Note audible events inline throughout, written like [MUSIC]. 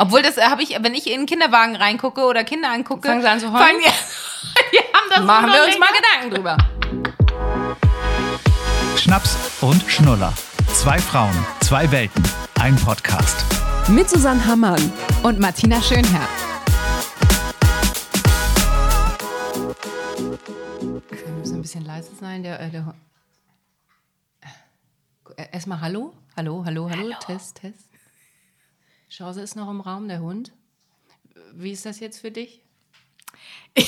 Obwohl das habe ich, wenn ich in den Kinderwagen reingucke oder Kinder angucke, Fangen sie an zu heulen? fangen die, die haben das Machen wir uns länger. mal Gedanken drüber. Schnaps und Schnuller. Zwei Frauen, zwei Welten, ein Podcast. Mit Susanne Hammann. Und Martina Schönherr. Wir müssen ein bisschen leise sein. Der, äh, der äh, Erstmal Hallo. Hallo, hallo, hallo. Test, Test. Chance ist noch im Raum, der Hund. Wie ist das jetzt für dich? [LAUGHS]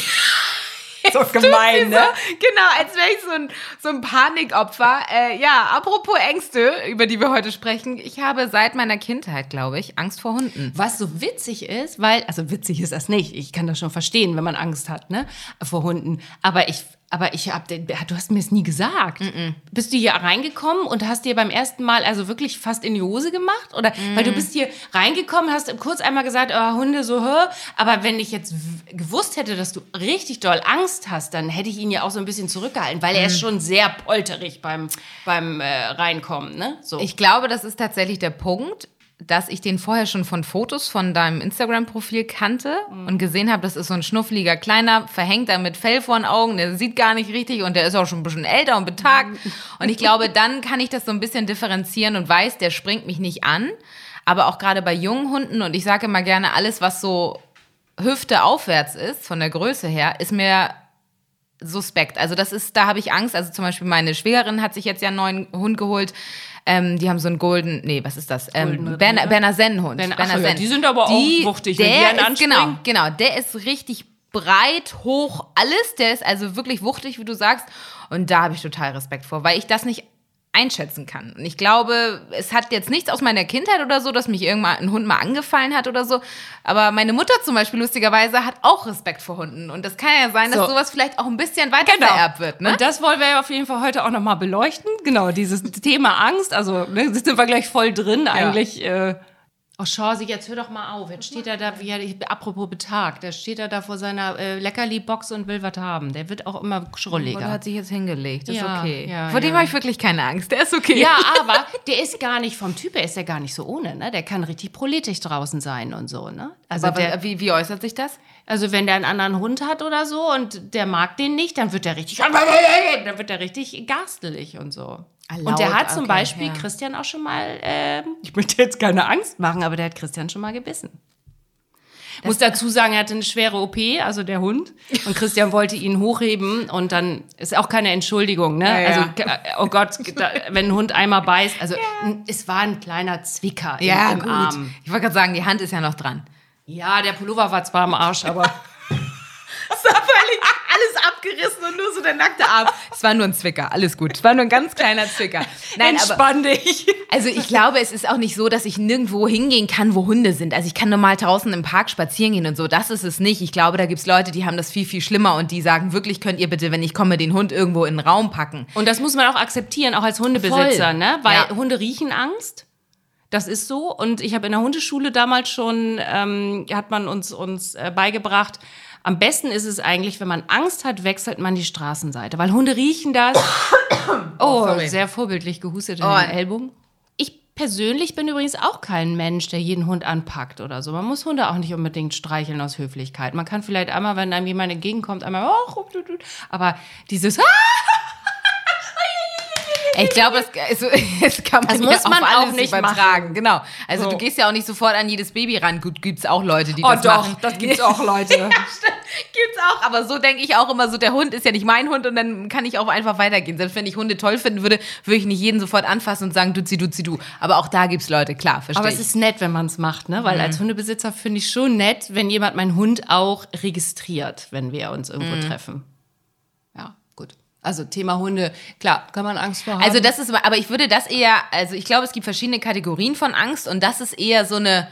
So gemein, ne? Genau, als wäre ich so ein, so ein Panikopfer. Äh, ja, apropos Ängste, über die wir heute sprechen. Ich habe seit meiner Kindheit, glaube ich, Angst vor Hunden. Was so witzig ist, weil, also witzig ist das nicht, ich kann das schon verstehen, wenn man Angst hat, ne, vor Hunden. Aber ich, aber ich hab, den- du hast mir es nie gesagt. Bist du hier reingekommen und hast dir beim ersten Mal also wirklich fast in die Hose gemacht? Oder, weil du bist hier reingekommen, hast kurz einmal gesagt, oh, Hunde so, hör. Aber wenn ich jetzt gewusst hätte, dass du richtig doll Angst hast, dann hätte ich ihn ja auch so ein bisschen zurückgehalten, weil er ist schon sehr polterig beim, beim äh, Reinkommen, ne? So. Ich glaube, das ist tatsächlich der Punkt, dass ich den vorher schon von Fotos von deinem Instagram-Profil kannte und gesehen habe, das ist so ein schnuffliger kleiner, verhängter mit Fell vor den Augen, der sieht gar nicht richtig und der ist auch schon ein bisschen älter und betagt. Und ich glaube, dann kann ich das so ein bisschen differenzieren und weiß, der springt mich nicht an. Aber auch gerade bei jungen Hunden und ich sage immer gerne, alles, was so Hüfte aufwärts ist, von der Größe her, ist mir suspekt. Also das ist, da habe ich Angst. Also zum Beispiel meine Schwägerin hat sich jetzt ja einen neuen Hund geholt. Ähm, die haben so einen Golden, nee, was ist das? Ähm, Berner? Berner Sennenhund. Berner- Berner so, ja, die sind aber auch wuchtig, wenn die der einen ist, anspringen. Genau, genau. Der ist richtig breit, hoch, alles. Der ist also wirklich wuchtig, wie du sagst. Und da habe ich total Respekt vor, weil ich das nicht einschätzen kann. Und ich glaube, es hat jetzt nichts aus meiner Kindheit oder so, dass mich irgendwann ein Hund mal angefallen hat oder so. Aber meine Mutter zum Beispiel lustigerweise hat auch Respekt vor Hunden. Und das kann ja sein, dass So. sowas vielleicht auch ein bisschen weiter vererbt wird. Ne? Und das wollen wir auf jeden Fall heute auch nochmal beleuchten. Genau, dieses Thema Angst. Also, ne, [LAUGHS] sind wir gleich voll drin eigentlich. Äh. Oh, Chance, jetzt hör doch mal auf. Jetzt steht er da, wie er, apropos betagt, da steht er da vor seiner äh, Leckerli-Box und will was haben. Der wird auch immer schrulliger. hat sich jetzt hingelegt. Das Ja, ist okay. ja, Vor dem ja. habe ich wirklich keine Angst. Der ist okay. Ja, [LAUGHS] aber der ist gar nicht vom Typ her, ist der gar nicht so ohne, ne? Der kann richtig proletisch draußen sein und so, ne? Also, Aber der, wie, wie äußert sich das? also wenn der einen anderen Hund hat oder so und der mag den nicht, dann wird der richtig, [LAUGHS] dann wird der richtig garstelig und so. Ah, und der hat zum okay, Beispiel ja. Christian auch schon mal, ähm, [LAUGHS] ich möchte jetzt keine Angst machen, aber der hat Christian schon mal gebissen. Muss dazu sagen, er hatte eine schwere OP, also der Hund. Und Christian [LAUGHS] wollte ihn hochheben und dann ist auch keine Entschuldigung, ne? Ja, ja. Also, äh, oh Gott, wenn ein Hund einmal beißt, also es war ein kleiner Zwicker im, Ja, im gut. Arm. Ich wollte gerade sagen, die Hand ist ja noch dran. Ja, der Pullover war zwar am Arsch, aber [LAUGHS] Das war völlig alles abgerissen und nur so der nackte Arm. Es war nur ein Zwicker, alles gut. Es war nur ein ganz kleiner Zwicker. Nein, aber entspann dich. also ich glaube, es ist auch nicht so, dass ich nirgendwo hingehen kann, wo Hunde sind. Also ich kann normal draußen im Park spazieren gehen und so. Das ist es nicht. Ich glaube, da gibt es Leute, die haben das viel, viel schlimmer und die sagen, wirklich könnt ihr bitte, wenn ich komme, den Hund irgendwo in den Raum packen. Und das muss man auch akzeptieren, auch als Hundebesitzer, Voll. ne? Weil Ja. Hunde riechen Angst. Das ist so. Und ich habe in der Hundeschule damals schon, ähm, hat man uns, uns äh, beigebracht, am besten ist es eigentlich, wenn man Angst hat, wechselt man die Straßenseite. Weil Hunde riechen das. [COUGHS] Oh, sorry. sehr vorbildlich gehustet in Oh. den Ellbogen. Ich persönlich bin übrigens auch kein Mensch, der jeden Hund anpackt oder so. Man muss Hunde auch nicht unbedingt streicheln aus Höflichkeit. Man kann vielleicht einmal, wenn einem jemand entgegenkommt, einmal, oh, aber dieses, [LAUGHS] Ich glaube, das, also, [LAUGHS] das kann man Das muss ja man auch nicht übertragen. Genau. Also So. du gehst ja auch nicht sofort an jedes Baby ran. Gut, gibt's auch Leute, die oh das doch, machen. das gibt's [LAUGHS] auch Leute. Gibt's auch, aber so denke ich auch immer so, der Hund ist ja nicht mein Hund und dann kann ich auch einfach weitergehen. Selbst wenn ich Hunde toll finden würde, würde ich nicht jeden sofort anfassen und sagen, duzi, duzi, du. Aber auch da gibt's Leute, klar, verstehe Aber ich. es ist nett, wenn man es macht, ne? Weil als Hundebesitzer finde ich schon nett, wenn jemand meinen Hund auch registriert, wenn wir uns irgendwo treffen. Also Thema Hunde, klar, kann man Angst vor haben. also das ist, aber ich würde das eher, also ich glaube, es gibt verschiedene Kategorien von Angst und das ist eher so eine,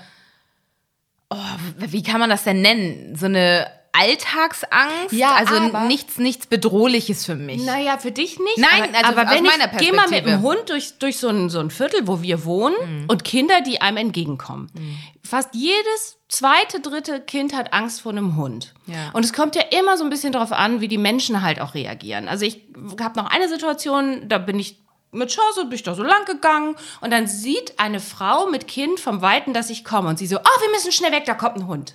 oh, wie kann man das denn nennen? So eine Alltagsangst? Ja, also aber- nichts, nichts Bedrohliches für mich. Naja, für dich nicht. Nein, aber, also aber wenn ich gehe mal mit dem Hund durch, durch so, ein, so ein Viertel, wo wir wohnen und Kinder, die einem entgegenkommen. Fast jedes zweite, dritte Kind hat Angst vor einem Hund. Ja. Und es kommt ja immer so ein bisschen darauf an, wie die Menschen halt auch reagieren. Also ich habe noch eine Situation, da bin ich mit Chance bin ich da so lang gegangen und dann sieht eine Frau mit Kind vom Weiten, dass ich komme und sie so, oh, wir müssen schnell weg, da kommt ein Hund.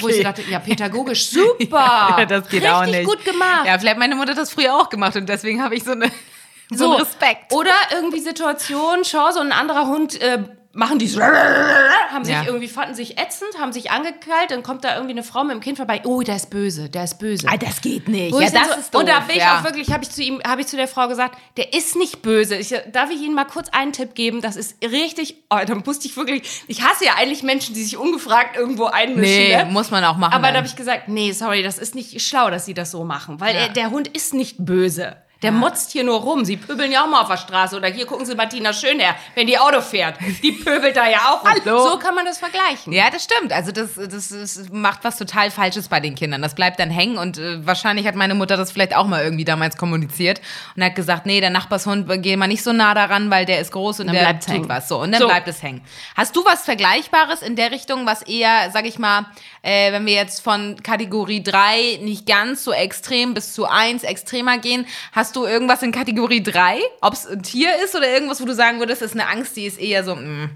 Wo ich so dachte, ja, pädagogisch [LAUGHS] super. Ja, das geht Richtig auch nicht. gut gemacht. Ja, vielleicht hat meine Mutter das früher auch gemacht und deswegen habe ich so, eine, [LAUGHS] so, einen Respekt. Oder irgendwie Situation, Chance und ein anderer Hund äh, machen die so, haben sich Ja. irgendwie, fanden sich ätzend, haben sich angekeilt, dann kommt da irgendwie eine Frau mit dem Kind vorbei, oh, der ist böse, der ist böse. Ah, das geht nicht. Wo Ja, das so, ist doof. und da bin ich ja. auch wirklich, habe ich zu ihm, habe ich zu der Frau gesagt, der ist nicht böse. Ich, darf ich Ihnen mal kurz einen Tipp geben? Das ist richtig, oh, dann musste ich wirklich, ich hasse ja eigentlich Menschen, die sich ungefragt irgendwo einmischen. Nee, ne? muss man auch machen. Aber da dann. habe ich gesagt, nee, sorry, das ist nicht schlau, dass Sie das so machen, weil Ja. er, der Hund ist nicht böse. Der motzt hier nur rum. Sie pöbeln ja auch mal auf der Straße. Oder hier gucken Sie Martina Schönherr, wenn die Auto fährt. Die pöbelt da ja auch rum. Hallo. So kann man das vergleichen. Ja, das stimmt. Also das, das, das macht was total Falsches bei den Kindern. Das bleibt dann hängen und äh, wahrscheinlich hat meine Mutter das vielleicht auch mal irgendwie damals kommuniziert und hat gesagt, nee, der Nachbarshund, äh, geh mal nicht so nah daran, weil der ist groß und Dann der tut hängen. was. So, und dann So. bleibt es hängen. Hast du was Vergleichbares in der Richtung, was eher, sag ich mal, äh, wenn wir jetzt von Kategorie 3 nicht ganz so extrem bis zu 1 extremer gehen, hast du irgendwas in Kategorie 3? Ob es ein Tier ist oder irgendwas, wo du sagen würdest, das ist eine Angst, die ist eher so, mm.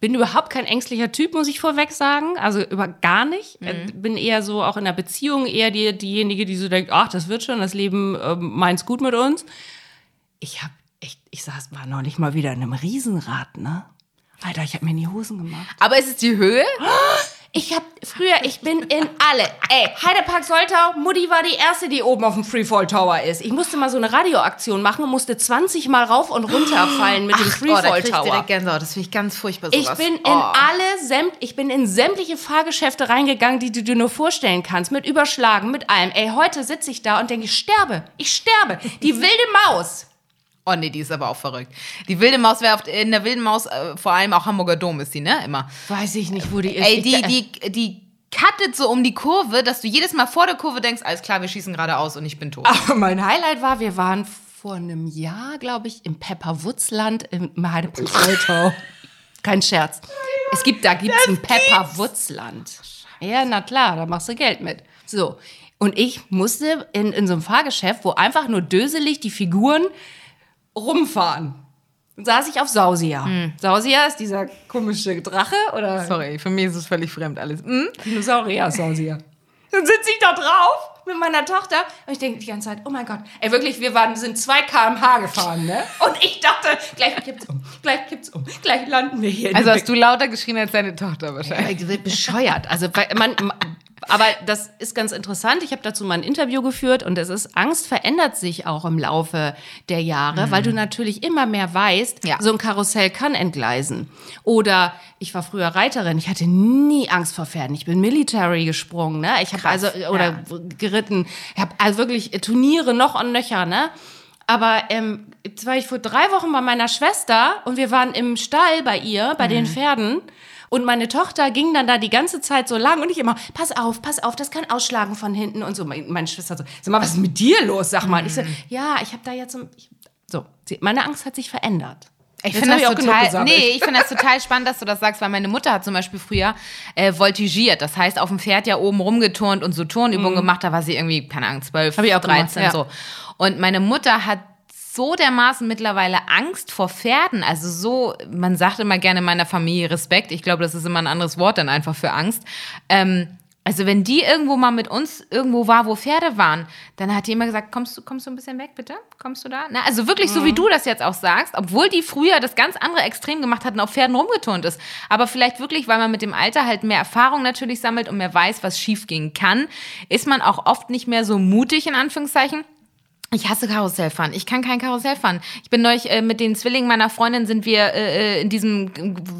bin überhaupt kein ängstlicher Typ, muss ich vorweg sagen. Also über gar nicht. Äh, Bin eher so auch in der Beziehung eher die, diejenige, die so denkt, ach, das wird schon, das Leben ähm, meint's gut mit uns. Ich habe echt, ich saß war noch nicht mal wieder in einem Riesenrad, ne? Alter, ich habe mir in die Hosen gemacht. Aber ist es die Höhe? [GASPS] Ich habe früher, ich bin in alle. Ey, Heidepark Soltau, Mutti war die erste, die oben auf dem Freefall Tower ist. Ich musste mal so eine Radioaktion machen und musste 20 Mal rauf und runter [GASPS] fallen mit dem oh, da Freefall krieg ich Tower. direkt Gänsehaut. Das finde ich ganz furchtbar Ich sowas. bin in oh. alle Sämt, ich bin in sämtliche Fahrgeschäfte reingegangen, die du dir nur vorstellen kannst, mit Überschlagen, mit allem. Ey, heute sitze ich da und denke, ich sterbe, ich sterbe. Die [LAUGHS] wilde Maus. Oh nee, die ist aber auch verrückt. Die wilde Maus wäre in der wilden Maus, äh, vor allem auch Hamburger Dom ist die, ne? Immer. Weiß ich nicht, wo die ist. Ey, die, die, die cuttet so um die Kurve, dass du jedes Mal vor der Kurve denkst, alles klar, wir schießen geradeaus und ich bin tot. Aber mein Highlight war, wir waren vor einem Jahr, glaube ich, im Pepperwutzland im Heidepark Soltau. Kein Scherz. Es gibt, da gibt es ein Pepperwutzland. Ja, na klar, da machst du Geld mit. So. Und ich musste in, in so einem Fahrgeschäft, wo einfach nur döselig die Figuren rumfahren. Saß ich auf Sausia. Sausia ist dieser komische Drache oder Sorry, für mich ist es völlig fremd alles. Hm? Dinosaurier Sausia. Dann sitze ich da drauf mit meiner Tochter und ich denke die ganze Zeit, oh mein Gott, ey wirklich, wir waren, sind 2 km/h gefahren, ne? Und ich dachte, gleich kippt's um, gleich kippt's um, gleich landen wir hier. Also hast du lauter geschrien als deine Tochter wahrscheinlich. Ey, bescheuert. Also man, aber das ist ganz interessant. Ich habe dazu mal ein Interview geführt und es ist Angst verändert sich auch im Laufe der Jahre, weil du natürlich immer mehr weißt, Ja. so ein Karussell kann entgleisen. Oder ich war früher Reiterin, ich hatte nie Angst vor Pferden. Ich bin Military gesprungen, ne? Ich habe also oder geritten, ich habe also wirklich Turniere noch und nöcher, ne? Aber ähm, jetzt war ich vor drei Wochen bei meiner Schwester und wir waren im Stall bei ihr, bei den Pferden. Und meine Tochter ging dann da die ganze Zeit so lang und ich immer, pass auf, pass auf, das kann ausschlagen von hinten und so. Meine Schwester so, sag mal, was ist mit dir los, sag mal. Ich so, ja, ich habe da jetzt so, ich, so, meine Angst hat sich verändert. Ich finde das, genug total, nee, ich finde das total spannend, dass du das sagst, weil meine Mutter hat zum Beispiel früher äh, voltigiert. Das heißt, auf dem Pferd ja oben rumgeturnt und so Turnübungen gemacht. Da war sie irgendwie, keine Ahnung, 12, Mhm. Hab ich auch 13 gemacht, ja. so. Und meine Mutter hat so dermaßen mittlerweile Angst vor Pferden. Also so, man sagt immer gerne in meiner Familie Respekt. Ich glaube, das ist immer ein anderes Wort dann einfach für Angst. Ähm, also wenn die irgendwo mal mit uns irgendwo war, wo Pferde waren, dann hat die immer gesagt, kommst du, kommst du ein bisschen weg, bitte? Kommst du da? Na, also wirklich so wie Mhm. du das jetzt auch sagst, obwohl die früher das ganz andere Extrem gemacht hatten, auf Pferden rumgeturnt ist. Aber vielleicht wirklich, weil man mit dem Alter halt mehr Erfahrung natürlich sammelt und mehr weiß, was schief gehen kann, ist man auch oft nicht mehr so mutig, in Anführungszeichen. Ich hasse Karussellfahren. Ich kann kein Karussell fahren. Ich bin neulich äh, mit den Zwillingen meiner Freundin sind wir äh, äh, in diesem,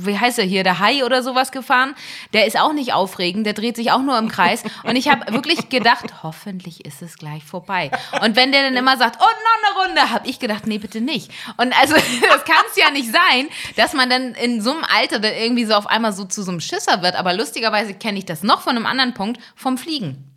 wie heißt er hier, der Hai oder sowas gefahren. Der ist auch nicht aufregend, der dreht sich auch nur im Kreis. Und ich habe wirklich gedacht, [LAUGHS] hoffentlich ist es gleich vorbei. Und wenn der dann immer sagt, oh, noch eine Runde, habe ich gedacht, nee, bitte nicht. Und also, [LAUGHS] das kann es ja nicht sein, dass man dann in so einem Alter dann irgendwie so auf einmal so zu so einem Schisser wird. Aber lustigerweise kenne ich das noch von einem anderen Punkt, vom Fliegen.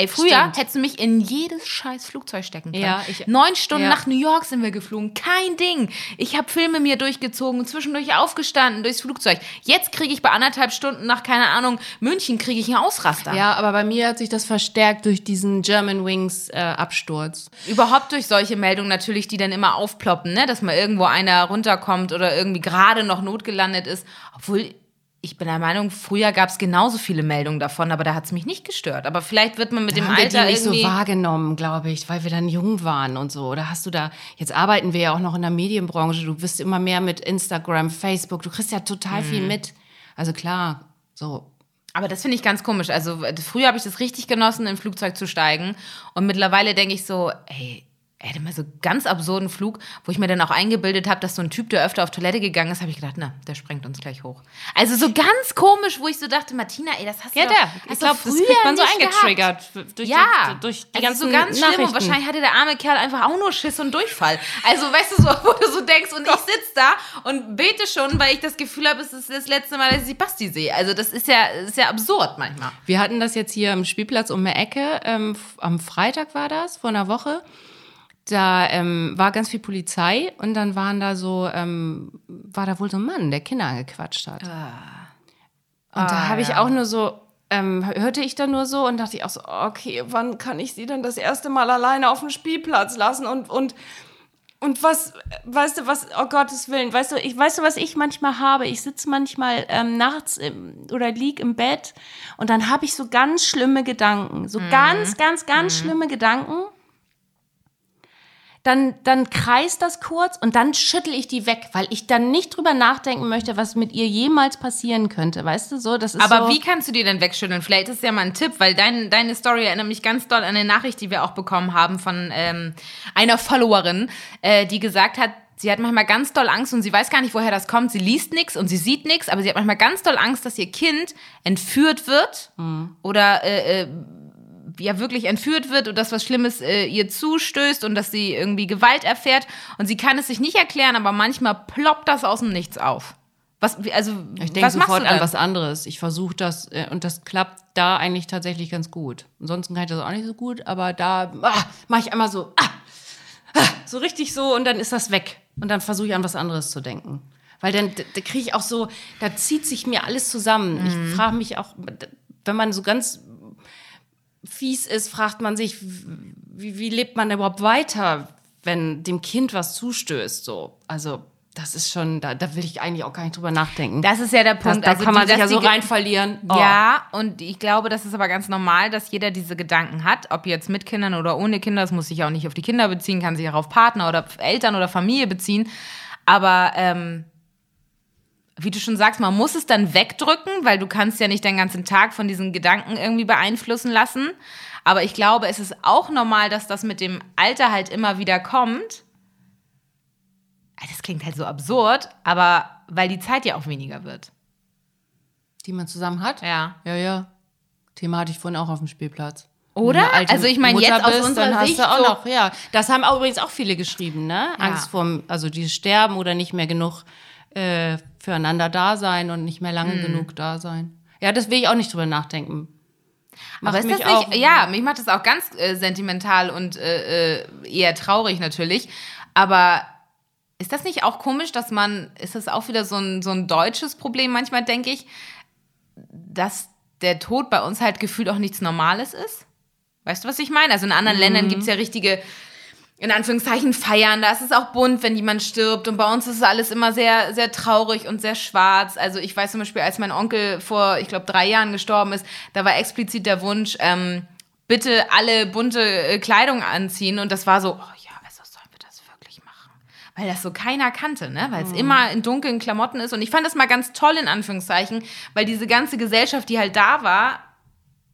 Ey, früher Stimmt. hättest du mich in jedes scheiß Flugzeug stecken können. Ja, ich- Neun Stunden ja. nach New York sind wir geflogen. Kein Ding. Ich habe Filme mir durchgezogen, zwischendurch aufgestanden durchs Flugzeug. Jetzt kriege ich bei anderthalb Stunden nach, keine Ahnung, München, kriege ich einen Ausraster. Ja, aber bei mir hat sich das verstärkt durch diesen German Wings äh, Absturz. Überhaupt durch solche Meldungen natürlich, die dann immer aufploppen, ne? dass mal irgendwo einer runterkommt oder irgendwie gerade noch notgelandet ist. Obwohl, ich bin der Meinung, früher gab es genauso viele Meldungen davon, aber da hat es mich nicht gestört. Aber vielleicht wird man mit dem haben wir Alter die nicht irgendwie... so wahrgenommen, glaube ich, weil wir dann jung waren und so. Oder hast du da, jetzt arbeiten wir ja auch noch in der Medienbranche, du wirst immer mehr mit Instagram, Facebook, du kriegst ja total Mhm. viel mit. Also klar, so. Aber das finde ich ganz komisch. Also äh, früher habe ich das richtig genossen, in ein Flugzeug zu steigen. Und mittlerweile denke ich so, ey, er hatte mal so ganz absurden Flug, wo ich mir dann auch eingebildet habe, dass so ein Typ, der öfter auf Toilette gegangen ist, habe ich gedacht, na, der sprengt uns gleich hoch. Also so ganz komisch, wo ich so dachte, Martina, ey, das hast du Ja, der. hast Ich glaube, das kriegt man so gehabt. eingetriggert f- durch Ja, die, durch die also ganzen so ganz schlimm und wahrscheinlich hatte der arme Kerl einfach auch nur Schiss und Durchfall. Also weißt du so, [LAUGHS] wo du so denkst und ich sitze da und bete schon, weil ich das Gefühl habe, es ist das letzte Mal, dass ich Basti sehe. Also das ist ja, ist ja absurd manchmal. Wir hatten das jetzt hier am Spielplatz um die Ecke. Ähm, am Freitag war das, vor einer Woche. Da ähm, war ganz viel Polizei und dann waren da so, ähm, war da wohl so ein Mann, der Kinder angequatscht hat. Und da habe ich auch nur so, ähm, hörte ich dann nur so und dachte ich auch so, okay, wann kann ich sie denn das erste Mal alleine auf dem Spielplatz lassen und, und, und was, weißt du, was, oh Gottes Willen, weißt du, ich, weißt du, was ich manchmal habe? Ich sitze manchmal ähm, nachts im, oder lieg im Bett und dann habe ich so ganz schlimme Gedanken, so ganz, ganz, ganz schlimme Gedanken. Dann, dann kreist das kurz und dann schüttel ich die weg, weil ich dann nicht drüber nachdenken möchte, was mit ihr jemals passieren könnte, weißt du, so, das ist Aber so, wie kannst du die denn wegschütteln? Vielleicht ist ja mal ein Tipp, weil dein, deine Story erinnert mich ganz doll an eine Nachricht, die wir auch bekommen haben von ähm, einer Followerin, äh, die gesagt hat, sie hat manchmal ganz doll Angst und sie weiß gar nicht, woher das kommt. Sie liest nichts und sie sieht nichts, aber sie hat manchmal ganz doll Angst, dass ihr Kind entführt wird oder äh, äh, ja wirklich entführt wird und dass was Schlimmes äh, ihr zustößt und dass sie irgendwie Gewalt erfährt und sie kann es sich nicht erklären, aber manchmal ploppt das aus dem Nichts auf. Was, also, Ich denke sofort an was anderes. Ich versuche das äh, und das klappt da eigentlich tatsächlich ganz gut. Ansonsten kann ich das auch nicht so gut, aber da ah, mache ich einmal so, ah, ah, so richtig so und dann ist das weg. Und dann versuche ich an was anderes zu denken. Weil dann da kriege ich auch so, da zieht sich mir alles zusammen. Mhm. Ich frage mich auch, wenn man so ganz fies ist, fragt man sich, wie, wie lebt man überhaupt weiter, wenn dem Kind was zustößt? So, also das ist schon, da, da will ich eigentlich auch gar nicht drüber nachdenken. Das ist ja der Das, Punkt. da also kann man die- sich ja so rein verlieren. Oh. Ja, und ich glaube, das ist aber ganz normal, dass jeder diese Gedanken hat, ob jetzt mit Kindern oder ohne Kinder. Das muss sich auch nicht auf die Kinder beziehen, kann sich auch auf Partner oder Eltern oder Familie beziehen. Aber ähm, wie du schon sagst, man muss es dann wegdrücken, weil du kannst ja nicht den ganzen Tag von diesen Gedanken irgendwie beeinflussen lassen. Aber ich glaube, es ist auch normal, dass das mit dem Alter halt immer wieder kommt. Ah, Das klingt halt so absurd, aber weil die Zeit ja auch weniger wird. Die man zusammen hat? Ja. Ja, ja. Thema hatte ich vorhin auch auf dem Spielplatz. Oder? Also ich meine, jetzt aus bist, unserer dann hast Sicht du auch so- noch, ja. Das haben auch übrigens auch viele geschrieben, ne? Ja. Angst vorm, also dieses Sterben oder nicht mehr genug äh, füreinander da sein und nicht mehr lange Hm. genug da sein. Ja, das will ich auch nicht drüber nachdenken. Macht Aber ist das nicht, ja, mich macht das auch ganz äh, sentimental und äh, äh, eher traurig natürlich. Aber ist das nicht auch komisch, dass man, ist das auch wieder so ein, so ein deutsches Problem manchmal, denke ich, dass der Tod bei uns halt gefühlt auch nichts Normales ist? Weißt du, was ich meine? Also in anderen Ländern gibt es ja richtige, in Anführungszeichen, Feiern. Da ist es auch bunt, wenn jemand stirbt. Und bei uns ist es alles immer sehr, sehr traurig und sehr schwarz. Also ich weiß zum Beispiel, als mein Onkel vor, ich glaube, drei Jahren gestorben ist, da war explizit der Wunsch, ähm, bitte alle bunte äh, Kleidung anziehen. Und das war so, oh ja, also sollen wir das wirklich machen? Weil das so keiner kannte, ne? Weil es immer in dunklen Klamotten ist. Und ich fand das mal ganz toll, in Anführungszeichen, weil diese ganze Gesellschaft, die halt da war,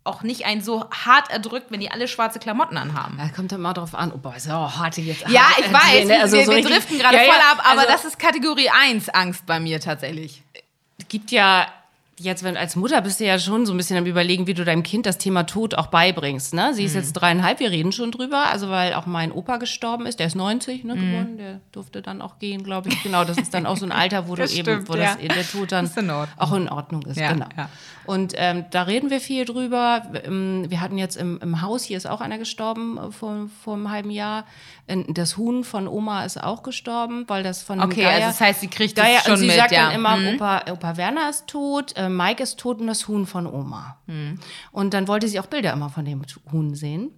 auch nicht einen so hart erdrückt, wenn die alle schwarze Klamotten anhaben. Ja, kommt immer drauf an. Oh, boah, auch hart jetzt. Ja, hart ich weiß? Also wir, so wir driften gerade Ja, voll ab, aber also- das ist Kategorie 1 Angst bei mir tatsächlich. gibt ja jetzt, wenn als Mutter bist du ja schon so ein bisschen am überlegen, wie du deinem Kind das Thema Tod auch beibringst. Ne? Sie ist Mhm. jetzt dreieinhalb, wir reden schon drüber, also weil auch mein Opa gestorben ist, der ist 90 ne, geworden, der durfte dann auch gehen, glaube ich. Genau, das ist dann auch so ein Alter, wo [LAUGHS] Das du eben, stimmt, wo das, ja. der Tod dann in auch in Ordnung ist. Ja, genau. ja. Und ähm, da reden wir viel drüber. Ähm, Wir hatten jetzt im, im Haus, hier ist auch einer gestorben äh, vor, vor einem halben Jahr. Äh, Das Huhn von Oma ist auch gestorben, weil das von Okay, Geier, also das heißt, sie kriegt das Geier, schon und sie mit, sagt ja. dann immer, Mhm. Opa, Opa Werner ist tot, äh, Mike ist tot und das Huhn von Oma. Mhm. Und dann wollte sie auch Bilder immer von dem Huhn sehen.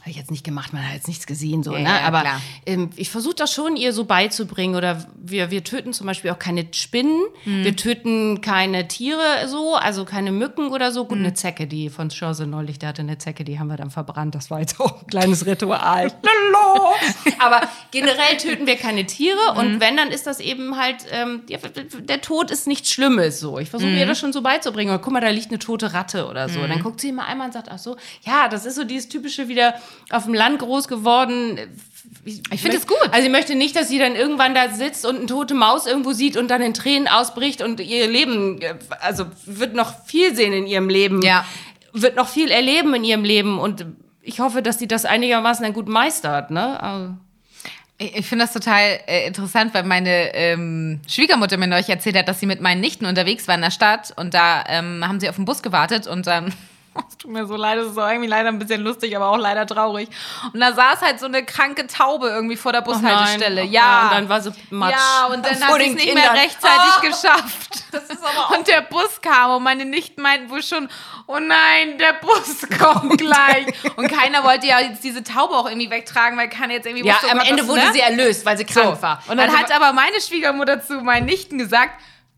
Habe ich jetzt nicht gemacht, man hat jetzt nichts gesehen, so, Ja, ne? Aber ähm, ich versuche das schon ihr so beizubringen. Oder wir, wir töten zum Beispiel auch keine Spinnen, Mhm. wir töten keine Tiere so, also keine Mücken oder so. Gut, Mhm. eine Zecke, die von Chance neulich, der hatte eine Zecke, die haben wir dann verbrannt. Das war jetzt auch ein kleines Ritual. [LAUGHS] [LAUGHS] Aber generell töten wir keine Tiere Mhm. und wenn, dann ist das eben halt, ähm, ja, der Tod ist nichts Schlimmes so. Ich versuche Mhm. ihr das schon so beizubringen. Oder guck mal, da liegt eine tote Ratte oder so. Dann guckt sie immer einmal und sagt, ach so, ja, das ist so dieses typische wieder auf dem Land groß geworden. Ich, find es gut. Also ich möchte nicht, dass sie dann irgendwann da sitzt und eine tote Maus irgendwo sieht und dann in Tränen ausbricht und ihr Leben, äh, also wird noch viel sehen in ihrem Leben. Ja. Wird noch viel erleben in ihrem Leben und ich hoffe, dass sie das einigermaßen dann gut meistert, ne? Also, Ich, ich finde das total äh, interessant, weil meine ähm, Schwiegermutter mir neulich erzählt hat, dass sie mit meinen Nichten unterwegs war in der Stadt und da ähm, haben sie auf den Bus gewartet und dann. Es tut mir so leid, es ist auch irgendwie leider ein bisschen lustig, aber auch leider traurig. Und da saß halt so eine kranke Taube irgendwie vor der Bushaltestelle. nein. ja. Und dann war sie matsch. Ja, und dann [LAUGHS] Vor hat sie es nicht Kindern. mehr rechtzeitig Oh. [LAUGHS] geschafft. Das ist aber auch Und der Bus kam und meine Nichten meinten wohl schon, oh nein, der Bus [LAUGHS] kommt gleich. Und keiner wollte ja jetzt diese Taube auch irgendwie wegtragen, weil keiner jetzt irgendwie Ja, wusste, oh am Ende wurde ne? sie erlöst, weil sie krank So. war. Und dann Also- hat aber meine Schwiegermutter zu meinen Nichten gesagt,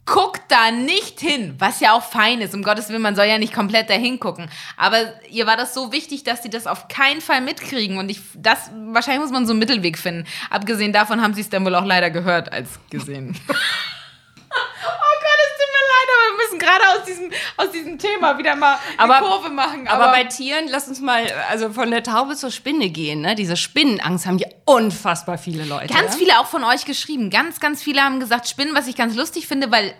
guck da nicht hin, was ja auch fein ist. Um Gottes Willen, man soll ja nicht komplett dahin gucken. Aber ihr war das so wichtig, dass sie das auf keinen Fall mitkriegen. Und ich, das, wahrscheinlich muss man so einen Mittelweg finden. Abgesehen davon haben sie es dann wohl auch leider gehört als gesehen. [LAUGHS] Oh Gott, es tut mir leid, aber wir müssen gerade aus diesem, aus diesem Thema wieder mal eine Aber- Kurve machen. Aber, bei Tieren, lass uns mal also von der Taube zur Spinne gehen. Ne? Diese Spinnenangst haben ja unfassbar viele Leute. Ganz ja? viele auch von euch geschrieben. Ganz, ganz viele haben gesagt, Spinnen, was ich ganz lustig finde, weil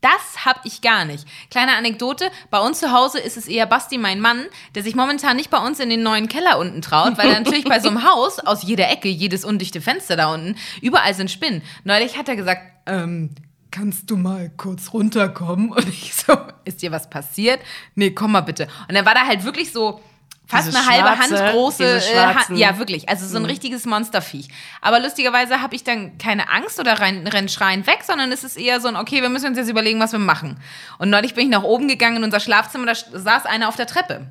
das hab ich gar nicht. Kleine Anekdote, bei uns zu Hause ist es eher Basti, mein Mann, der sich momentan nicht bei uns in den neuen Keller unten traut, weil er natürlich bei so einem [LAUGHS] Haus aus jeder Ecke, jedes undichte Fenster da unten, überall sind Spinnen. Neulich hat er gesagt, ähm, kannst du mal kurz runterkommen? [LAUGHS] Und ich so, ist dir was passiert? Nee, komm mal bitte. Und dann war da halt wirklich so fast Diese eine halbe schwarze- Hand große, äh, Ha- ja wirklich, also so ein richtiges Monsterviech. Aber lustigerweise habe ich dann keine Angst oder renn, renn schreiend weg, sondern es ist eher so ein, okay, wir müssen uns jetzt überlegen, was wir machen. Und neulich bin ich nach oben gegangen in unser Schlafzimmer, da saß einer auf der Treppe.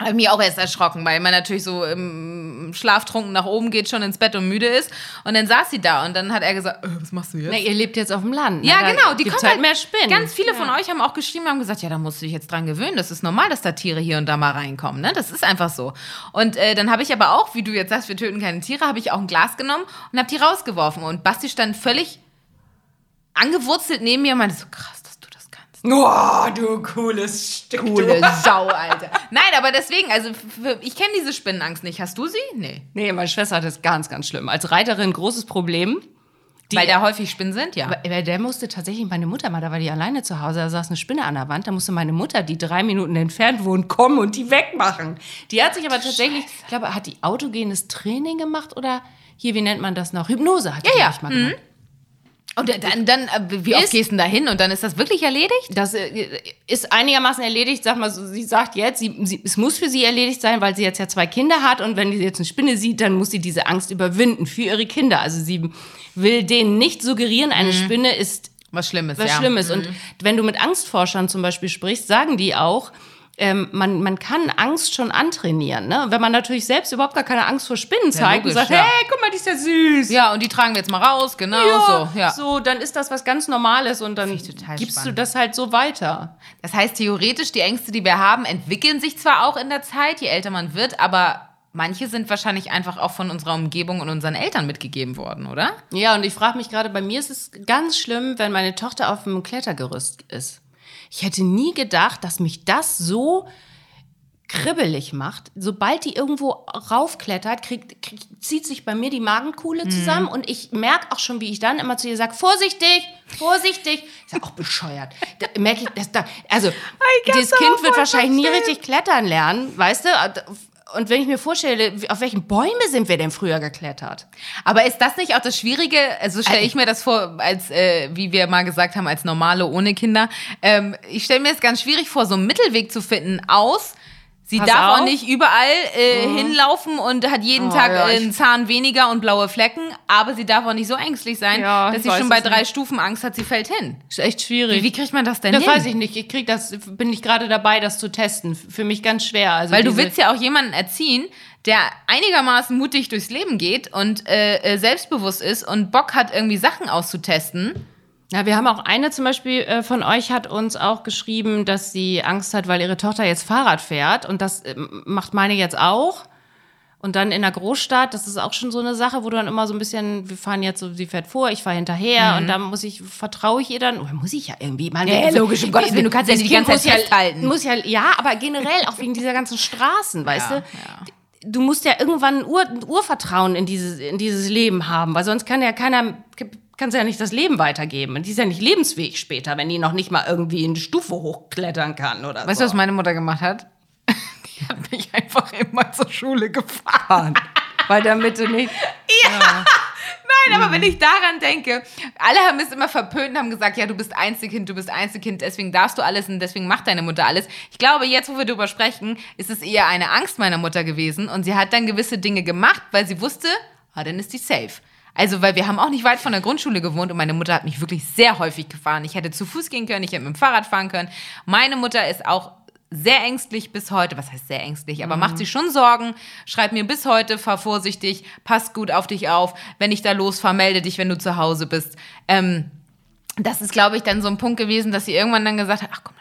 Habe mich auch erst erschrocken, weil man natürlich so im Schlaftrunken nach oben geht, schon ins Bett und müde ist. Und dann saß sie da und dann hat er gesagt, äh, was machst du jetzt? Na, ihr lebt jetzt auf dem Land. ne? Ja, Da genau. Die kommt halt mehr Spinnen. Ganz viele von euch haben auch geschrieben, haben gesagt, ja, da musst du dich jetzt dran gewöhnen. Das ist normal, dass da Tiere hier und da mal reinkommen. Ne? Das ist einfach so. Und äh, dann habe ich aber auch, wie du jetzt sagst, wir töten keine Tiere, habe ich auch ein Glas genommen und habe die rausgeworfen. Und Basti stand völlig angewurzelt neben mir und meinte so, krass, dass du das kannst. Oh, du cooles Stück. Coole [LAUGHS] Sau, Alter. Nein, aber deswegen, also ich kenne diese Spinnenangst nicht. Hast du sie? Nee. Nee, meine Schwester hat das ganz, ganz schlimm. Als Reiterin großes Problem. Die, Weil da häufig Spinnen sind, ja. aber der musste tatsächlich meine Mutter mal, da war die alleine zu Hause, da saß eine Spinne an der Wand, da musste meine Mutter, die drei Minuten entfernt wohnt, kommen und die wegmachen. Die hat sich aber tatsächlich, ich glaube, hat die autogenes Training gemacht oder hier, wie nennt man das noch? Hypnose hat die, Ja, ja. mal gemacht. Und dann, dann äh, wie oft Ist- gehst du da hin und dann ist das wirklich erledigt? Das äh, ist einigermaßen erledigt, sag mal sie sagt jetzt, sie, sie, es muss für sie erledigt sein, weil sie jetzt ja zwei Kinder hat und wenn sie jetzt eine Spinne sieht, dann muss sie diese Angst überwinden für ihre Kinder. Also sie will denen nicht suggerieren, eine Spinne ist Was Schlimmes, was Mhm. ja. Mhm. Schlimmes. Und wenn du mit Angstforschern zum Beispiel sprichst, sagen die auch, ähm, man, man kann Angst schon antrainieren. Ne? Wenn man natürlich selbst überhaupt gar keine Angst vor Spinnen zeigt logisch, und sagt, ja. hey, guck mal, die ist ja süß. Ja, und die tragen wir jetzt mal raus, genau so. Ja. so, dann ist das was ganz Normales und dann gibst spannend. du das halt so weiter. Das heißt, theoretisch, die Ängste, die wir haben, entwickeln sich zwar auch in der Zeit, je älter man wird, aber manche sind wahrscheinlich einfach auch von unserer Umgebung und unseren Eltern mitgegeben worden, oder? Ja, und ich frage mich gerade, bei mir ist es ganz schlimm, wenn meine Tochter auf dem Klettergerüst ist. Ich hätte nie gedacht, dass mich das so kribbelig macht. Sobald die irgendwo raufklettert, kriegt, kriegt, zieht sich bei mir die Magenkuhle Mhm. zusammen und ich merke auch schon, wie ich dann immer zu ihr sage, vorsichtig, vorsichtig. Ich sage, auch bescheuert. Merke ich, dass da, also, das Kind wird wahrscheinlich nie richtig klettern lernen, weißt du? Und wenn ich mir vorstelle, auf welchen Bäume sind wir denn früher geklettert? Aber ist das nicht auch das Schwierige? Also stelle ich mir das vor, als äh, wie wir mal gesagt haben, als normale ohne Kinder. Ähm, ich stelle mir es ganz schwierig vor, so einen Mittelweg zu finden aus. Sie Pass darf auf. Mhm. auch nicht überall äh, hinlaufen und hat jeden Oh, Tag ja, einen Zahn weniger und blaue Flecken, aber sie darf auch nicht so ängstlich sein, Ja, dass sie schon bei drei nicht. Stufen Angst hat, sie fällt hin. Ist echt schwierig. Wie, wie kriegt man das denn das hin? weiß ich nicht. Ich krieg das, bin ich gerade dabei, das zu testen. Für mich ganz schwer. Also Weil du willst ja auch jemanden erziehen, der einigermaßen mutig durchs Leben geht und äh, äh, selbstbewusst ist und Bock hat, irgendwie Sachen auszutesten. Ja, wir haben auch eine zum Beispiel äh, von euch hat uns auch geschrieben, dass sie Angst hat, weil ihre Tochter jetzt Fahrrad fährt. Und das ähm, macht meine jetzt auch. Und dann in der Großstadt, das ist auch schon so eine Sache, wo du dann immer so ein bisschen, wir fahren jetzt so, sie fährt vor, ich fahre hinterher und dann muss ich, vertraue ich ihr dann, oder muss ich ja irgendwie mal. Mhm. Ja, ja, logisch, um Gottes Willen, du kannst ja nicht die ganze Zeit festhalten. Ja, muss ja, ja, aber generell auch wegen dieser ganzen Straßen, weißt Ja, du? Du musst ja irgendwann ein, Ur, ein Urvertrauen in dieses, in dieses Leben haben, weil sonst kann ja keiner, kannst ja nicht das Leben weitergeben. Und die ist ja nicht lebensfähig später, wenn die noch nicht mal irgendwie eine Stufe hochklettern kann oder Weißt so. du, was meine Mutter gemacht hat? [LAUGHS] Die hat mich einfach immer zur Schule gefahren. [LAUGHS] Weil damit du nicht. Nein, aber wenn ich daran denke, alle haben es immer verpönt und haben gesagt, ja, du bist Einzelkind, du bist Einzelkind, deswegen darfst du alles und deswegen macht deine Mutter alles. Ich glaube, jetzt, wo wir darüber sprechen, ist es eher eine Angst meiner Mutter gewesen und sie hat dann gewisse Dinge gemacht, weil sie wusste, ah, dann ist die safe. Also, weil wir haben auch nicht weit von der Grundschule gewohnt und meine Mutter hat mich wirklich sehr häufig gefahren. Ich hätte zu Fuß gehen können, ich hätte mit dem Fahrrad fahren können. Meine Mutter ist auch sehr ängstlich bis heute. Was heißt sehr ängstlich? Aber macht sich schon Sorgen. Schreibt mir bis heute, fahr vorsichtig, pass gut auf dich auf. Wenn ich da losfahre, melde dich, wenn du zu Hause bist. Ähm, das ist, glaube ich, dann so ein Punkt gewesen, dass sie irgendwann dann gesagt hat, ach komm,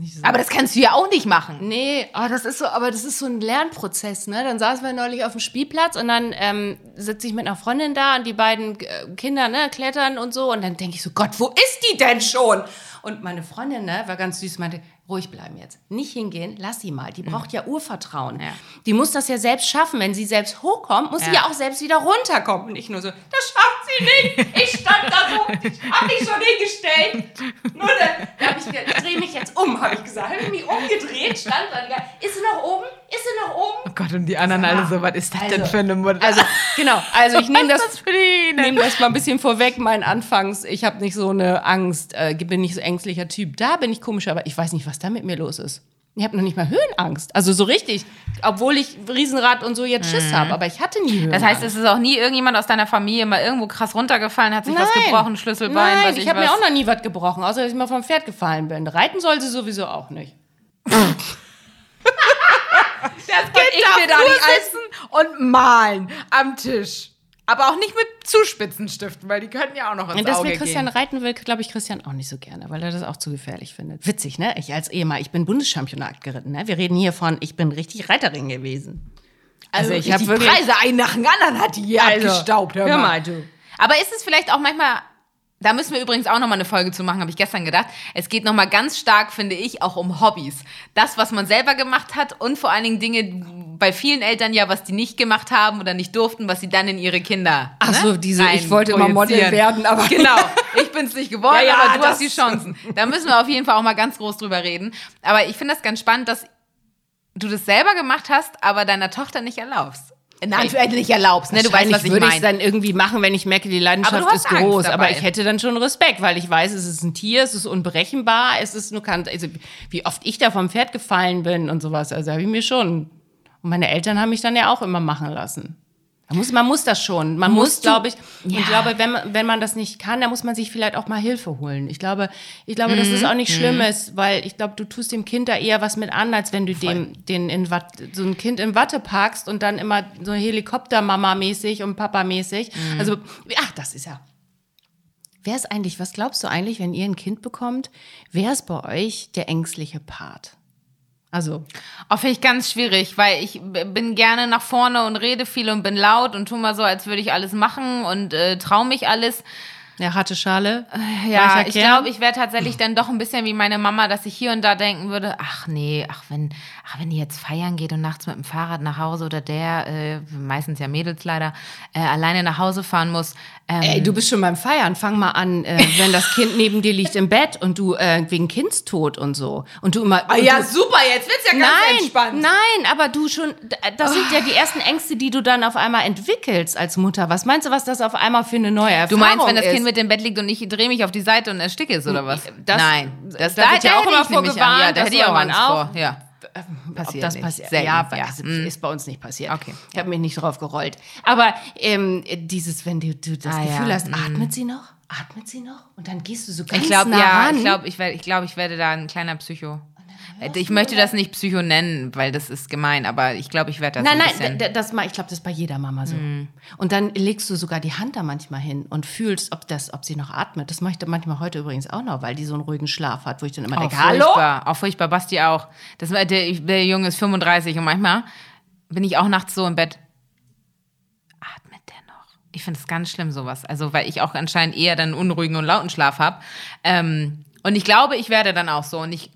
dich. Aber das kannst du ja auch nicht machen. Nee, aber das ist so, aber das ist so ein Lernprozess, ne? Dann saßen wir neulich auf dem Spielplatz und dann ähm, sitze ich mit einer Freundin da und die beiden äh, Kinder, ne, klettern und so und dann denke ich so, Gott, wo ist die denn schon? Und meine Freundin, ne, war ganz süß, meinte, ruhig bleiben jetzt. Nicht hingehen, lass sie mal. Die braucht ja Urvertrauen. Ja. Die muss das ja selbst schaffen. Wenn sie selbst hochkommt, muss sie Ja. ja auch selbst wieder runterkommen. Und nicht nur so, das schafft sie nicht. Ich stand da so, ich hab mich schon hingestellt. Nur dann, da hab ich, ge- dreh mich jetzt um, habe ich gesagt. Habe ich mich umgedreht, stand da. Ist sie noch oben? Ist sie noch oben? Oh Gott, und die anderen alle so, was ist das denn Also- für eine Mutter? Also, [LAUGHS] genau. Also, ich [LAUGHS] nehme das, Was ist das mal ein bisschen vorweg. Mein Anfangs, ich habe nicht so eine Angst, äh, bin nicht so ängstlicher Typ. Da bin ich komisch, aber ich weiß nicht, was da mit mir los ist. Ich habe noch nicht mal Höhenangst. Also so richtig. Obwohl ich Riesenrad und so jetzt Schiss habe. Aber ich hatte nie Höhenangst. Das heißt, es ist auch nie irgendjemand aus deiner Familie mal irgendwo krass runtergefallen, hat sich was Nein. gebrochen, Schlüsselbein, Nein, was ich ich habe mir was. auch noch nie was gebrochen, außer dass ich mal vom Pferd gefallen bin. Reiten soll sie sowieso auch nicht. [LAUGHS] [LAUGHS] Das Kind ich darf mir da nur sitzen und malen am Tisch. Aber auch nicht mit Zuspitzenstiften, weil die könnten ja auch noch ins Und das Auge Christian gehen. reiten will, glaube ich, Christian auch nicht so gerne, weil er das auch zu gefährlich findet. Witzig, ne? Ich als Ehemann, ich bin Bundeschampionat geritten, ne? Wir reden hier von, ich bin richtig Reiterin gewesen. Also ich ich hab die wirklich- Preise ein nach dem anderen hat die hier abgestaubt. hör mal, du. Aber ist es vielleicht auch manchmal, da müssen wir übrigens auch nochmal eine Folge zu machen, habe ich gestern gedacht. Es geht nochmal ganz stark, finde ich, auch um Hobbys. Das, was man selber gemacht hat und vor allen Dingen Dinge bei vielen Eltern ja, was die nicht gemacht haben oder nicht durften, was sie dann in ihre Kinder. Ach so, ne, diese, ich wollte immer Model werden, aber- Genau, [LAUGHS] ich bin es nicht geworden, Ja, ja, aber du hast die Chancen. Da müssen wir auf jeden Fall auch mal ganz groß drüber reden. Aber ich finde das ganz spannend, dass du das selber gemacht hast, aber deiner Tochter nicht erlaubst. Du nicht erlaubst, ne? Du weißt, was ich würde ich es dann irgendwie machen, wenn ich merke, die Leidenschaft ist groß. Aber ich hätte dann schon Respekt, weil ich weiß, es ist ein Tier, es ist unberechenbar, es ist nur kann, also wie oft ich da vom Pferd gefallen bin und sowas. Also habe ich mir schon. Und meine Eltern haben mich dann ja auch immer machen lassen. Man muss, man muss das schon. Man muss, Musst du- glaube ich, Ja. ich glaube, wenn man, wenn man das nicht kann, dann muss man sich vielleicht auch mal Hilfe holen. Ich glaube, ich glaube, dass es auch nicht schlimm ist, weil ich glaube, du tust dem Kind da eher was mit an, als wenn du dem, den in Watt, so ein Kind in Watte packst und dann immer so Helikopter-Mama-mäßig und Papa-mäßig. Also, ach, das ist ja. Wer ist eigentlich, was glaubst du eigentlich, wenn ihr ein Kind bekommt, wer ist bei euch der ängstliche Part? Also, Oh, finde ich ganz schwierig, weil ich bin gerne nach vorne und rede viel und bin laut und tu mal so, als würde ich alles machen und äh, trau mich alles. Ja, harte Schale. Ja, weicher ich glaube, ich wäre tatsächlich dann doch ein bisschen wie meine Mama, dass ich hier und da denken würde, ach nee, ach wenn, ach wenn die jetzt feiern geht und nachts mit dem Fahrrad nach Hause oder der, äh, meistens ja Mädels leider, äh, alleine nach Hause fahren muss. Ähm, Ey, du bist schon beim Feiern. Fang mal an, äh, [LAUGHS] wenn das Kind neben dir liegt im Bett und du äh, wegen Kindstod und so. Und du immer. und du, Ah super, jetzt wird's ja Nein, nein, aber du schon, das sind ja die ersten Ängste, die du dann auf einmal entwickelst als Mutter. Was meinst du, was das auf einmal für eine neue Du Erfahrung meinst, wenn das ist? Kind mit dem Bett liegt und ich drehe mich auf die Seite und ersticke es oder was? Das- Nein, das da wird ja auch immer vorgewarnt, Ja, da das hätte ich auch man Angst auch. vor. Ja. Ob Passiert das nicht. passiert? Ja, ja. ist bei uns nicht passiert. Okay. Ich habe mich nicht drauf gerollt. Aber ähm, dieses, wenn du, du das Ah, Gefühl ja, hast, atmet sie noch? Atmet sie noch? Und dann gehst du so ganz Ich glaube, nah ja, ran. ich glaube, ich, werd- ich, glaub, ich werde da ein kleiner Psycho. Ich möchte das nicht Psycho nennen, weil das ist gemein, aber ich glaube, ich werde das Nein, ein nein, das, ich glaube, das ist bei jeder Mama so. Mhm. Und dann legst du sogar die Hand da manchmal hin und fühlst, ob, das, ob sie noch atmet. Das mache ich dann manchmal heute übrigens auch noch, weil die so einen ruhigen Schlaf hat, wo ich dann immer denke, hallo? furchtbar, auch furchtbar, Basti auch. Das, der, der Junge ist 35 und manchmal bin ich auch nachts so im Bett. Atmet der noch? Ich finde es ganz schlimm, sowas. Also, weil ich auch anscheinend eher dann einen unruhigen und lauten Schlaf habe. Ähm, und ich glaube, ich werde dann auch so. Und ich,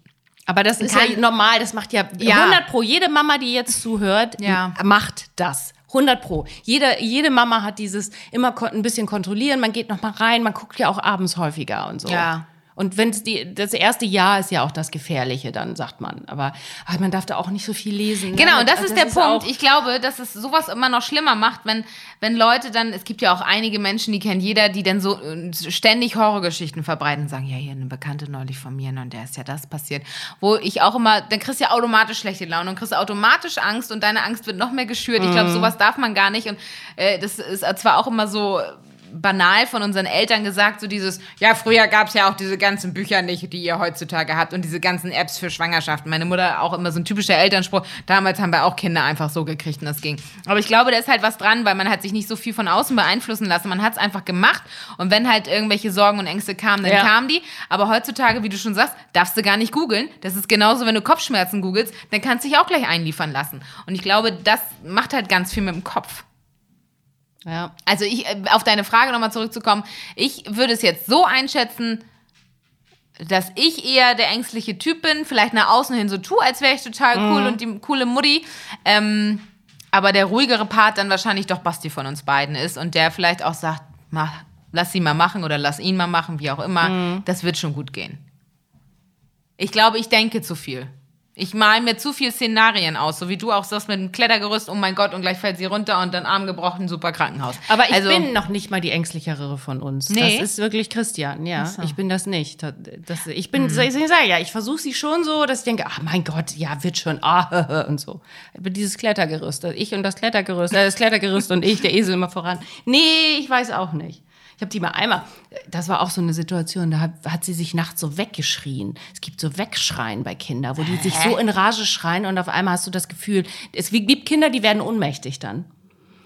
Aber das ist ja normal, das macht ja, Ja. 100 pro. Jede Mama, die jetzt zuhört, Ja. macht das. 100 pro. Jede, jede Mama hat dieses immer ein bisschen kontrollieren, man geht noch mal rein, man guckt ja auch abends häufiger und so. Ja. Und wenn die das erste Jahr ist ja auch das Gefährliche, dann sagt man. Aber ach, man darf da auch nicht so viel lesen. ne? Genau, und das, Also ist der Punkt. auch- Ich glaube, dass es sowas immer noch schlimmer macht, wenn, wenn Leute dann, es gibt ja auch einige Menschen, die kennt jeder, die dann so äh, ständig Horrorgeschichten verbreiten und sagen, ja, hier eine Bekannte neulich von mir, ne, und der ist ja das passiert. Wo ich auch immer, dann kriegst du ja automatisch schlechte Laune und kriegst automatisch Angst und deine Angst wird noch mehr geschürt. Ich Mhm. glaube, sowas darf man gar nicht. Und äh, das ist zwar auch immer so banal von unseren Eltern gesagt, so dieses, ja, früher gab es ja auch diese ganzen Bücher nicht, die ihr heutzutage habt und diese ganzen Apps für Schwangerschaften. Meine Mutter auch immer so ein typischer Elternspruch, damals haben wir auch Kinder einfach so gekriegt und das ging. Aber ich glaube, da ist halt was dran, weil man hat sich nicht so viel von außen beeinflussen lassen, man hat es einfach gemacht und wenn halt irgendwelche Sorgen und Ängste kamen, dann Ja. kamen die. Aber heutzutage, wie du schon sagst, darfst du gar nicht googeln. Das ist genauso, wenn du Kopfschmerzen googelst, dann kannst du dich auch gleich einliefern lassen. Und ich glaube, das macht halt ganz viel mit dem Kopf. Ja. Also ich, äh, auf deine Frage nochmal zurückzukommen, ich würde es jetzt so einschätzen, dass ich eher der ängstliche Typ bin, vielleicht nach außen hin so tue, als wäre ich total cool und die coole Mutti. Ähm, aber der ruhigere Part dann wahrscheinlich doch Basti von uns beiden ist und der vielleicht auch sagt, mach, lass sie mal machen oder lass ihn mal machen, wie auch immer. Das wird schon gut gehen. Ich glaube, ich denke zu viel. Ich male mir zu viel Szenarien aus, so wie du auch sagst mit dem Klettergerüst, oh mein Gott, und gleich fällt sie runter und dann Arm gebrochen, super Krankenhaus. Aber ich also, bin noch nicht mal die ängstlichere von uns. Nee? Das ist wirklich Christian, ja. so. Ich bin das nicht. Das, ich bin, ich sage ja, ich versuche sie schon so, dass ich denke, ach mein Gott, ja, wird schon, ah, [LAUGHS] und so. Aber dieses Klettergerüst, ich und das Klettergerüst, äh, das Klettergerüst und ich, der Esel immer voran. Nee, ich weiß auch nicht. Ich habe die mal einmal, das war auch so eine Situation, da hat, hat sie sich nachts so weggeschrien. Es gibt so Wegschreien bei Kindern, wo die sich so in Rage schreien und auf einmal hast du das Gefühl, es gibt Kinder, die werden ohnmächtig dann.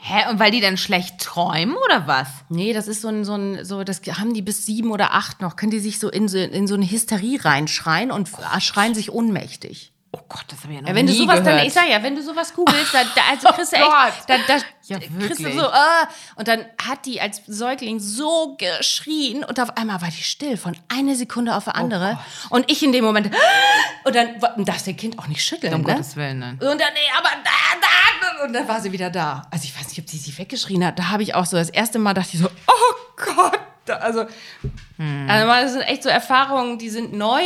Hä, und weil die dann schlecht träumen oder was? Nee, das ist so ein, so ein, so, das haben die bis sieben oder acht noch, können die sich so in so, in so eine Hysterie reinschreien und f- schreien sich ohnmächtig. Oh Gott, das habe ich ja noch Ja, wenn du nie sowas gehört. dann, ich sag ja, wenn du sowas googelst, da, da also kriegst du Oh echt, da, da Ja, kriegst du so, äh, und dann hat die als Säugling so geschrien und auf einmal war die still von einer Sekunde auf die Oh andere und ich in dem Moment, [GASPS] und dann darfst du dein Kind auch nicht schütteln, um ne? Gottes Willen, nein. Und dann, nee, aber da, da, und dann war sie wieder da. Also ich weiß nicht, ob sie sie weggeschrien hat. Da habe ich auch so, das erste Mal dachte ich so, oh Gott. Also, also das sind echt so Erfahrungen, die sind neu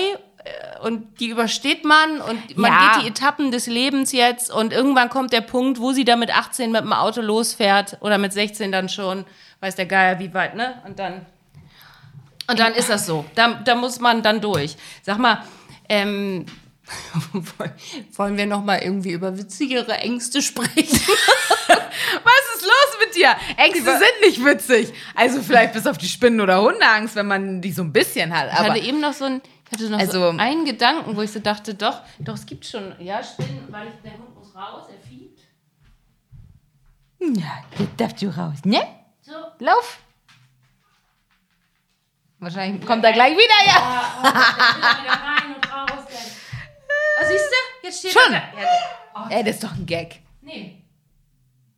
und die übersteht man und man Ja. geht die Etappen des Lebens jetzt und irgendwann kommt der Punkt, wo sie da mit 18 mit dem Auto losfährt oder mit 16 dann schon, weiß der Geier wie weit, ne? Und dann und dann ist das so. Da, da muss man dann durch. Sag mal, ähm, [LAUGHS] wollen wir noch mal irgendwie über witzigere Ängste sprechen? [LAUGHS] Was ist los mit dir? Ängste sind nicht witzig. Also vielleicht bis auf die Spinnen- oder Hundeangst, wenn man die so ein bisschen hat. Ich hatte eben noch so ein, ich hatte noch Also- so einen Gedanken, wo ich so dachte, doch, doch, es gibt schon, ja, Spinnen, weil ich, der Hund muss raus, er fiebt. ja, jetzt darfst du raus, ne? So. Lauf. Wahrscheinlich kommt er gleich wieder, ja. Er wieder rein und raus. Dann. Ah, siehst du? Jetzt steht Schon. er. Ja, Ey, das ist doch ein Gag. nee.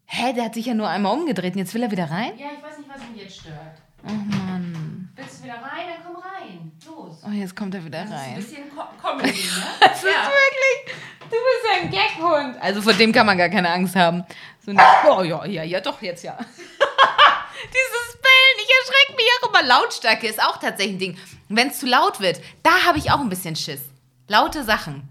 Hä, der hat sich ja nur einmal umgedreht und jetzt will er wieder rein? Ja, ich weiß nicht, was ihn jetzt stört. Willst du wieder rein? Dann komm rein. Los. Oh, jetzt kommt er wieder Ein rein. bisschen Co Comedy, ne? [LAUGHS] Das ist wirklich. Du bist ein Geckhund. Also vor dem kann man gar keine Angst haben. So ein, oh ja, ja, ja, doch, jetzt ja. [LAUGHS] Dieses Bellen, ich erschrecke mich auch immer. Lautstärke ist auch tatsächlich ein Ding. Wenn es zu laut wird, da habe ich auch ein bisschen Schiss. Laute Sachen.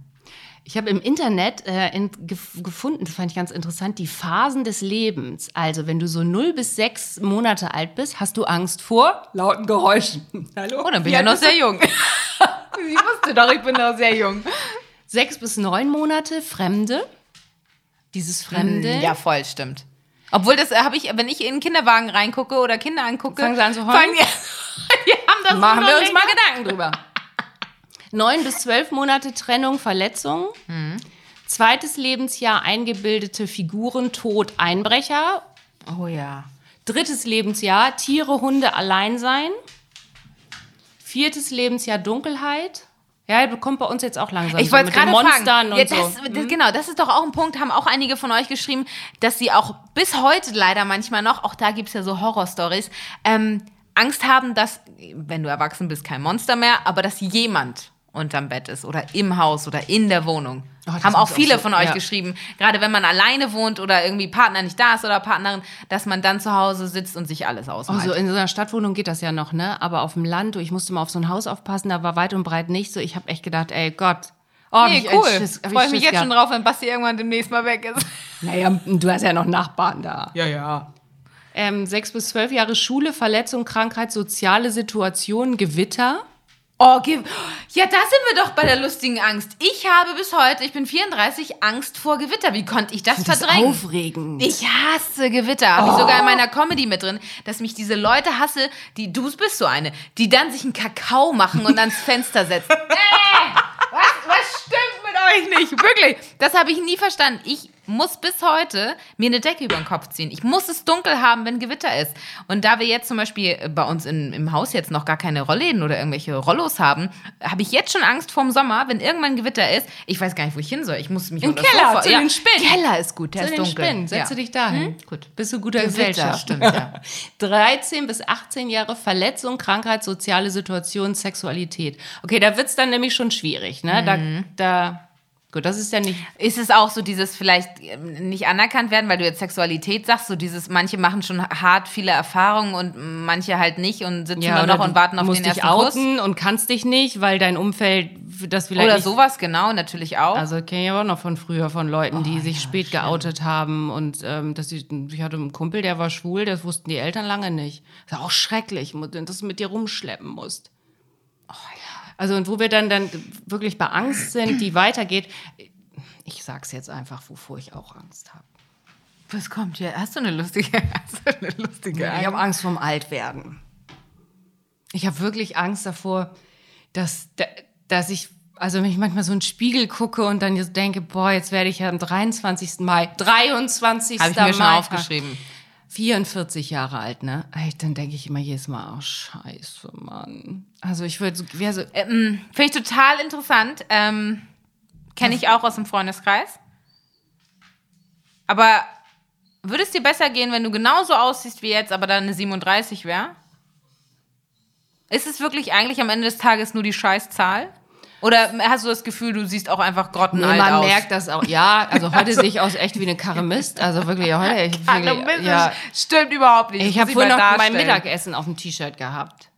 Ich habe im Internet äh, in, gef gefunden, das fand ich ganz interessant, die Phasen des Lebens. Also, wenn du so 0 bis 6 Monate alt bist, hast du Angst vor lauten Geräuschen. [LAUGHS] Hallo? Oh, dann bin ich ja noch sehr jung. [LAUGHS] ich wusste doch, ich bin noch sehr jung. 6 bis 9 Monate Fremde. Dieses Fremde. Ja, voll, stimmt. Obwohl, das habe ich, wenn ich in einen Kinderwagen reingucke oder Kinder angucke, Fangen sie an zu heulen? fangen die, die haben das Machen wir uns länger. mal Gedanken drüber. [LAUGHS] 9 bis 12 Monate Trennung, Verletzung. Zweites Lebensjahr eingebildete Figuren, Tod, Einbrecher. Oh ja. Drittes Lebensjahr Tiere, Hunde, Alleinsein. Viertes Lebensjahr Dunkelheit. Ja, kommt bei uns jetzt auch langsam. Ich so wollte mit den gerade Monstern fragen. und Ja, so. das, das, Genau, das ist doch auch ein Punkt, haben auch einige von euch geschrieben, dass sie auch bis heute leider manchmal noch, auch da gibt es ja so Horrorstories, ähm, Angst haben, dass, wenn du erwachsen bist, kein Monster mehr, aber dass jemand unterm Bett ist oder im Haus oder in der Wohnung. Oh, haben auch muss auch viele so- von euch ja. geschrieben, gerade wenn man alleine wohnt oder irgendwie Partner nicht da ist oder Partnerin, dass man dann zu Hause sitzt und sich alles ausmalt. Also in so einer Stadtwohnung geht das ja noch, ne? Aber auf dem Land, du, ich musste mal auf so ein Haus aufpassen, da war weit und breit nicht so. Ich habe echt gedacht, ey Gott. Oh, nee, ich cool. echt Schiss- hab Freue mich Schiss jetzt schon gehabt. drauf, wenn Basti irgendwann demnächst mal weg ist. [LAUGHS] Naja, du hast ja noch Nachbarn da. Ja, ja. Ähm, sechs bis zwölf Jahre Schule, Verletzung, Krankheit, soziale Situation, Gewitter. Oh, ja, da sind wir doch bei der lustigen Angst. Ich habe bis heute, ich bin 34, Angst vor Gewitter. Wie konnte ich das Das ist verdrängen? aufregend. Ich hasse Gewitter. Habe ich sogar in meiner Comedy mit drin, dass mich diese Leute hasse, die, du bist so eine, die dann sich einen Kakao machen und ans Fenster setzen. [LAUGHS] äh, was, was stimmt mit euch nicht? Wirklich. Das habe ich nie verstanden. Ich muss bis heute mir eine Decke über den Kopf ziehen. Ich muss es dunkel haben, wenn Gewitter ist. Und da wir jetzt zum Beispiel bei uns in, im Haus jetzt noch gar keine Rollläden oder irgendwelche Rollos haben, habe ich jetzt schon Angst vorm Sommer, wenn irgendwann Gewitter ist. Ich weiß gar nicht, wo ich hin soll. Ich muss mich Im Keller, Sofa- zu den Spinnen. Keller ist gut, der Zu ist den dunkel. Spinnen, setze Ja. dich dahin. Gut. Bist du guter Gesellschaft. stimmt, ja. [LAUGHS] 13 bis 18 Jahre Verletzung, Krankheit, soziale Situation, Sexualität. Okay, da wird's dann nämlich schon schwierig, ne? Mhm. Da, da, gut, das ist ja nicht. Ist es auch so dieses vielleicht ähm, nicht anerkannt werden, weil du jetzt Sexualität sagst, so dieses, manche machen schon hart viele Erfahrungen und manche halt nicht und sitzen dann oder noch und warten auf musst den dich ersten Kuss. outen und kannst dich nicht, weil dein Umfeld das vielleicht Oder sowas, genau, natürlich auch. Also kenne ich aber auch noch von früher von Leuten, Oh, die sich spät geoutet haben und ähm, dass ich, ich hatte einen Kumpel, der war schwul, das wussten die Eltern lange nicht. Das ist auch schrecklich, dass du mit dir rumschleppen musst. Also und wo wir dann dann wirklich bei Angst sind, die weitergeht. Ich sag's jetzt einfach, wovor ich auch Angst habe. Was kommt hier? Hast du eine lustige, [LAUGHS] hast du eine lustige Ich habe Angst vorm Altwerden. Ich habe wirklich Angst davor, dass, dass ich, also wenn ich manchmal so in den Spiegel gucke und dann denke, boah, jetzt werde ich ja am 23. Mai, 23. Habe ich mir schon Mai, aufgeschrieben. 44 Jahre alt, ne? Ey, Dann denke ich immer jedes Mal, oh scheiße, Mann. Also ich würde wäre so, Ähm, Finde ich total interessant. Ähm, Kenne ich auch aus dem Freundeskreis. Aber würde es dir besser gehen, wenn du genauso aussiehst wie jetzt, aber dann eine 37 wäre? Ist es wirklich eigentlich am Ende des Tages nur die Scheißzahl? Oder hast du das Gefühl, du siehst auch einfach Nee, grottenalt man aus? merkt das auch. Ja, also heute sehe ich aus echt wie eine Karre Mist. Also wirklich, heute, ich, [LAUGHS] wirklich, ja, Stimmt überhaupt nicht. ich habe vorhin noch mal mein darstellen. Mittagessen auf dem T-Shirt gehabt.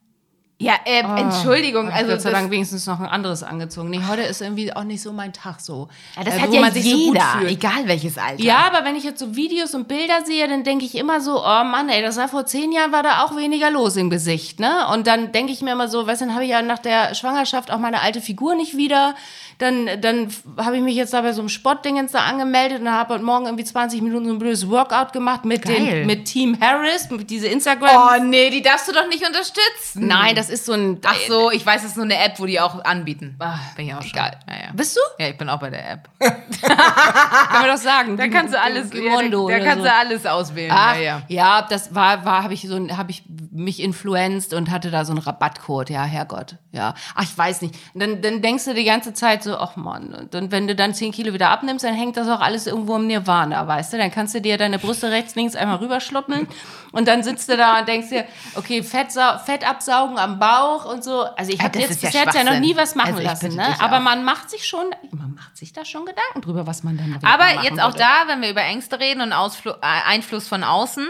Ja, äh, Entschuldigung. Also Gott sei Dank wenigstens noch ein anderes angezogen. Nee, heute ist irgendwie auch nicht so mein Tag so. ja, das äh, hat ja so jeder, fühlt. egal welches Alter. Ja, aber wenn ich jetzt so Videos und Bilder sehe, dann denke ich immer so, oh Mann, ey, das war vor zehn Jahren, war da auch weniger los im Gesicht, ne? Und dann denke ich mir immer so, weißt du, dann habe ich ja nach der Schwangerschaft auch meine alte Figur nicht wieder. Dann, dann habe ich mich jetzt da bei so einem Sportdingens da angemeldet und habe heute Morgen irgendwie 20 Minuten so ein blödes Workout gemacht mit, Geil. den, mit Team Harris, mit diese Instagram. Oh nee, die darfst du doch nicht unterstützen. Nein, das ist so ein. Ach so, ich weiß, es ist nur eine App, wo die auch anbieten. Ah, bin ich auch schon. egal. Ja, ja. Bist du? Ja, ich bin auch bei der App. [LAUGHS] Kann man doch sagen. Da kannst du alles, Gimondo ja, da, da kannst so. du alles auswählen. Ach, ja, ja. ja, das war, war, habe ich so, habe ich mich influenced und hatte da so einen Rabattcode. Ja, Herrgott, ja. Ach, ich weiß nicht. Dann, dann denkst du die ganze Zeit so, ach Mann. Und wenn du dann 10 Kilo wieder abnimmst, dann hängt das auch alles irgendwo im Nirvana, weißt du? Dann kannst du dir deine Brüste rechts, links einmal rüberschluppen und dann sitzt du da und denkst dir, okay, Fett, Fett absaugen am Bauch und so. Also ich habe jetzt ist ja bis jetzt ja noch nie was machen Also lassen, ne? Aber man macht sich schon, man macht sich da schon Gedanken drüber, was man dann Aber jetzt auch würde. da, wenn wir über Ängste reden und Ausflu äh, Einfluss von außen,